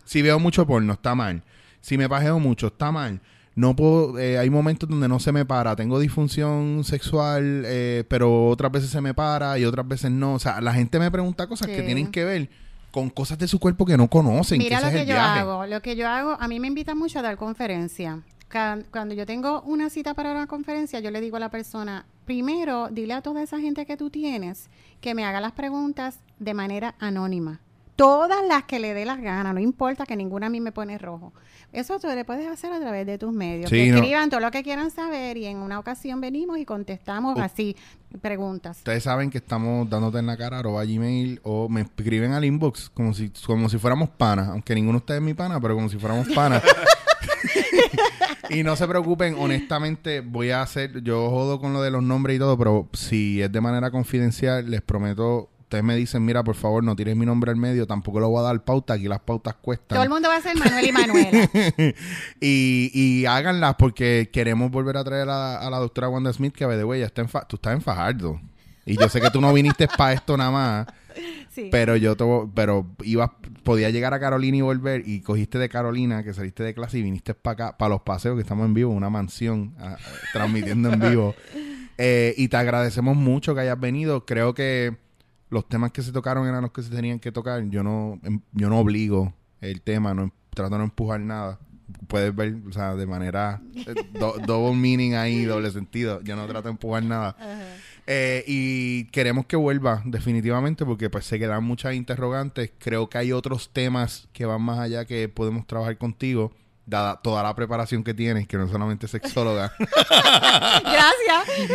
Si veo mucho porno, está mal. Si me pajeo mucho, está mal. No puedo, eh, hay momentos donde no se me para. Tengo disfunción sexual, eh, pero otras veces se me para y otras veces no. O sea, la gente me pregunta cosas que tienen que ver con cosas de su cuerpo que no conocen. Mira que lo es que el yo viaje. hago. Lo que yo hago, a mí me invitan mucho a dar conferencia. Cuando yo tengo una cita para una conferencia, yo le digo a la persona, primero, dile a toda esa gente que tú tienes que me haga las preguntas de manera anónima. Todas las que le dé las ganas, no importa que ninguna a mí me pone rojo. Eso tú le puedes hacer a través de tus medios. Sí, que no. escriban todo lo que quieran saber y en una ocasión venimos y contestamos Oh. así preguntas. Ustedes saben que estamos dándote en la cara arroba gmail o me escriben al inbox como si, como si fuéramos panas, aunque ninguno de ustedes es mi pana, pero como si fuéramos panas. Y no se preocupen, honestamente, voy a hacer, yo jodo con lo de los nombres y todo, pero si es de manera confidencial, les prometo, ustedes me dicen, mira, por favor, no tires mi nombre al medio, tampoco lo voy a dar pauta, aquí las pautas cuestan. Todo el mundo va a ser Manuel y Manuela. y, y háganlas porque queremos volver a traer a, a la doctora Wanda Smith, que, de güey, tú estás en Fajardo. Y yo sé que tú no viniste para esto nada más. Sí. Pero yo te, pero ibas, podía llegar a Carolina y volver y cogiste de Carolina, que saliste de clase y viniste para acá, para los paseos que estamos en vivo, una mansión, transmitiendo en vivo. Eh, y te agradecemos mucho que hayas venido. Creo que los temas que se tocaron eran los que se tenían que tocar. Yo no, em- yo no obligo el tema, no em- trato de no empujar nada. Puedes ver, o sea, de manera eh, do- double meaning ahí, doble sentido. Yo no trato de empujar nada. Eh, y queremos que vuelva, definitivamente, porque pues se quedan muchas interrogantes. Creo que hay otros temas que van más allá que podemos trabajar contigo, dada toda la preparación que tienes, que no solamente sexóloga. Gracias.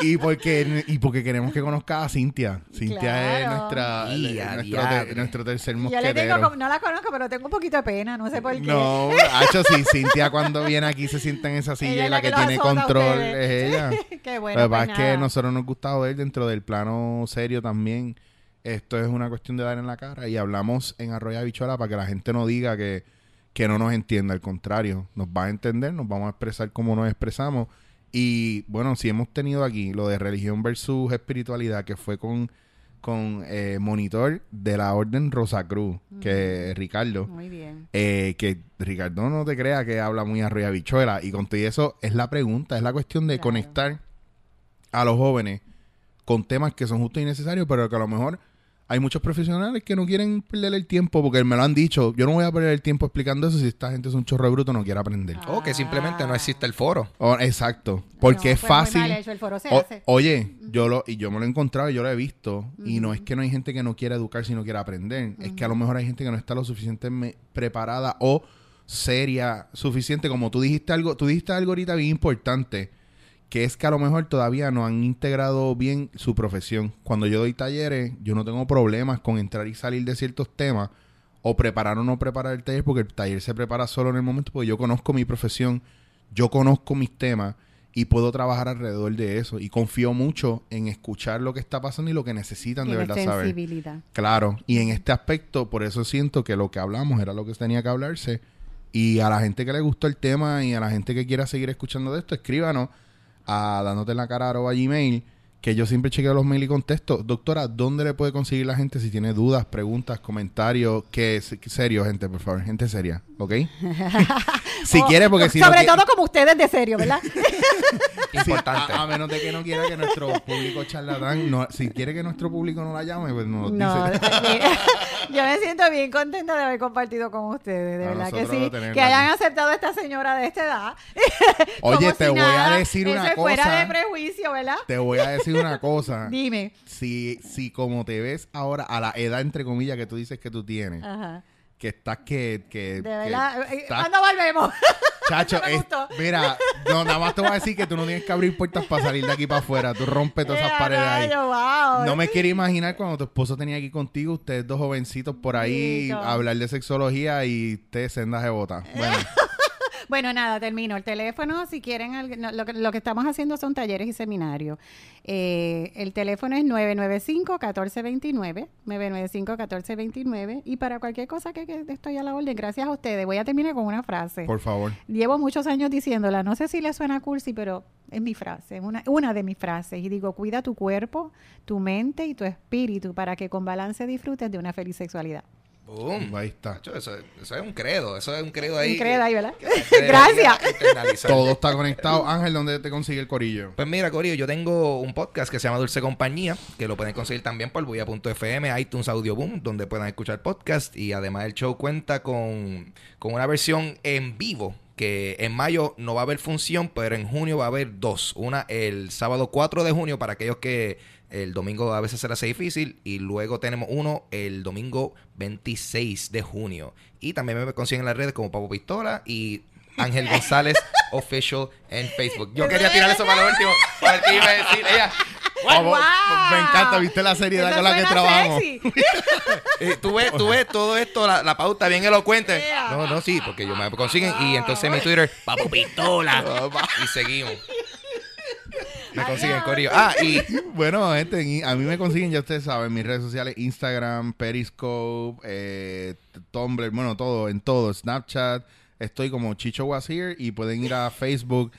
Y porque y porque queremos que conozca a Cintia. Cintia es nuestra, nuestro, tercer Yo le mosquetero. tengo, como- no la conozco, pero tengo un poquito de pena, no sé por qué. No, Hacho, sí, Cintia cuando viene aquí se sienta en esa silla Ella y la la que, tiene control es ella. Qué bueno. Lo que pues pasa es que nosotros nos gusta joder dentro del plano serio también. Esto es una cuestión de dar en la cara y hablamos en Arroyo Habichuela para que la gente no diga que, que no nos entienda. Al contrario, nos va a entender, nos vamos a expresar como nos expresamos. Y bueno, si hemos tenido aquí lo de religión versus espiritualidad, que fue con, con eh, monitor de la Orden Rosacruz, que es Ricardo. Muy bien. Eh, que Ricardo no te crea que habla muy arriba bichuela. Y con todo eso es la pregunta, es la cuestión de Claro. conectar a los jóvenes con temas que son justos y necesarios, pero que a lo mejor hay muchos profesionales que no quieren perder el tiempo, porque me lo han dicho, yo no voy a perder el tiempo explicando eso si esta gente es un chorro de bruto, no quiere aprender. O que simplemente no existe el foro. Exacto, porque No, es fácil. mal hecho, el foro se O- hace. oye, yo lo y yo me lo he encontrado y yo lo he visto y no es que no hay gente que no quiera educar si no quiere aprender, es que a lo mejor hay gente que no está lo suficientemente preparada o seria suficiente. Como tú dijiste algo, tú dijiste algo ahorita bien importante que es que a lo mejor todavía no han integrado bien su profesión. Cuando yo doy talleres, yo no tengo problemas con entrar y salir de ciertos temas o preparar o no preparar el taller porque el taller se prepara solo en el momento porque yo conozco mi profesión, yo conozco mis temas y puedo trabajar alrededor de eso y confío mucho en escuchar lo que está pasando y lo que necesitan de verdad saber. sensibilidad. Claro, y en este aspecto, por eso siento que lo que hablamos era lo que tenía que hablarse. Y a la gente que le gustó el tema y a la gente que quiera seguir escuchando de esto, escríbanos a dándote en la cara arroba gmail, que yo siempre chequeo los mails y contesto. Doctora, ¿dónde le puede conseguir la gente si tiene dudas, preguntas, comentarios? Que serio, gente, por favor, gente seria, ¿ok? si O- quiere, porque si no Sobre todo como ustedes de serio, ¿verdad? Importante. a, a menos de que no quiera que nuestro público charlatán, no, si quiere que nuestro público no la llame, pues nos No, dice. yo me siento bien contenta de haber compartido con ustedes, de A verdad que sí, que hayan aquí. aceptado a esta señora de esta edad. Oye, te si voy a decir eso una es fuera cosa. de prejuicio, ¿verdad? Te voy a decir una cosa. Dime. si, si como te ves ahora a la edad entre comillas que tú dices que tú tienes, Ajá. Que estás que, que, De que verdad. eh, estás- ¿Cuándo volvemos? chacho, es- mira, no, nada más te voy a decir que tú no tienes que abrir puertas para salir de aquí para afuera, tú rompes todas esas Eh, paredes ahí. wow. No me quiero imaginar cuando tu esposo tenía aquí contigo, ustedes dos jovencitos por ahí, hablar de sexología y ustedes sendas de bota. Bueno, Bueno, nada, termino. El teléfono, si quieren, no, lo, que, lo que estamos haciendo son talleres y seminarios. Eh, el teléfono es 995-1429, 995-1429. Y para cualquier cosa que, que estoy a la orden, gracias a ustedes. Voy a terminar con una frase. por favor. Llevo muchos años diciéndola, no sé si le suena cursi, pero es mi frase, una, una de mis frases. Y digo, cuida tu cuerpo, tu mente y tu espíritu para que con balance disfrutes de una feliz sexualidad. Boom. Ahí está. Eso, eso es un credo. Eso es un credo ahí. Un credo ahí, ¿verdad? que Gracias. Todo está conectado. Ángel, ¿dónde te consigue el corillo? Pues mira, Corillo, yo tengo un podcast que se llama Dulce Compañía, que lo pueden conseguir también por buya.fm, iTunes Audio Boom, donde puedan escuchar podcast. Y además el show cuenta con, con una versión en vivo, que en mayo no va a haber función, pero en junio va a haber dos. Una el sábado 4 de junio para aquellos que el domingo a veces se les hace difícil. Y luego tenemos uno el domingo 26 de junio. Y también me consiguen en las redes como Papo Pistola y Ángel González Official en Facebook. Yo quería tirar eso para lo último. Para ver qué iba a decir. Ella, Me encanta, ¿viste la seriedad con la que sexy. Eh, tú, ves, tú ves todo esto, la, la pauta bien elocuente. Yeah. No, no, sí, porque yo me consiguen. Y entonces mi Twitter, Papo Pistola. y seguimos. Me consiguen, Corillo. Ah, y Bueno, gente, en- a mí me consiguen, ya ustedes saben, mis redes sociales, Instagram, Periscope, eh, Tumblr, bueno, todo, en todo, Snapchat. Estoy como Chicho Was Here y pueden ir a Facebook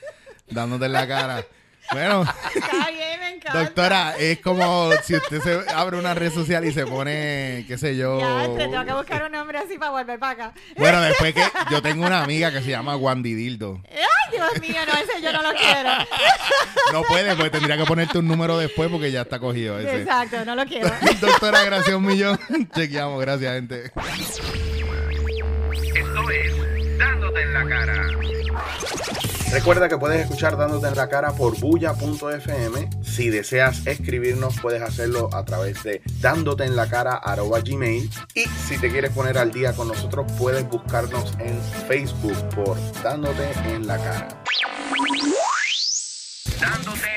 dándote en la cara. Bueno, Está bien, me encanta. doctora, es como si usted se abre una red social y se pone, qué sé yo. Ya, entre, tengo que buscar un nombre así para volver para acá. Bueno, después que yo tengo una amiga que se llama Wandy Dildo. Ay, Dios mío, no, ese yo no lo quiero. No puede, pues tendría que ponerte un número después porque ya está cogido ese. Exacto, no lo quiero. Doctora, gracias un millón. Chequeamos, gracias, gente. Esto es Dándote en la cara. Recuerda que puedes escuchar Dándote en la cara por bulla.fm. Si deseas escribirnos, puedes hacerlo a través de dándote en la cara gmail. Y si te quieres poner al día con nosotros, puedes buscarnos en Facebook por Dándote en la cara. Dándote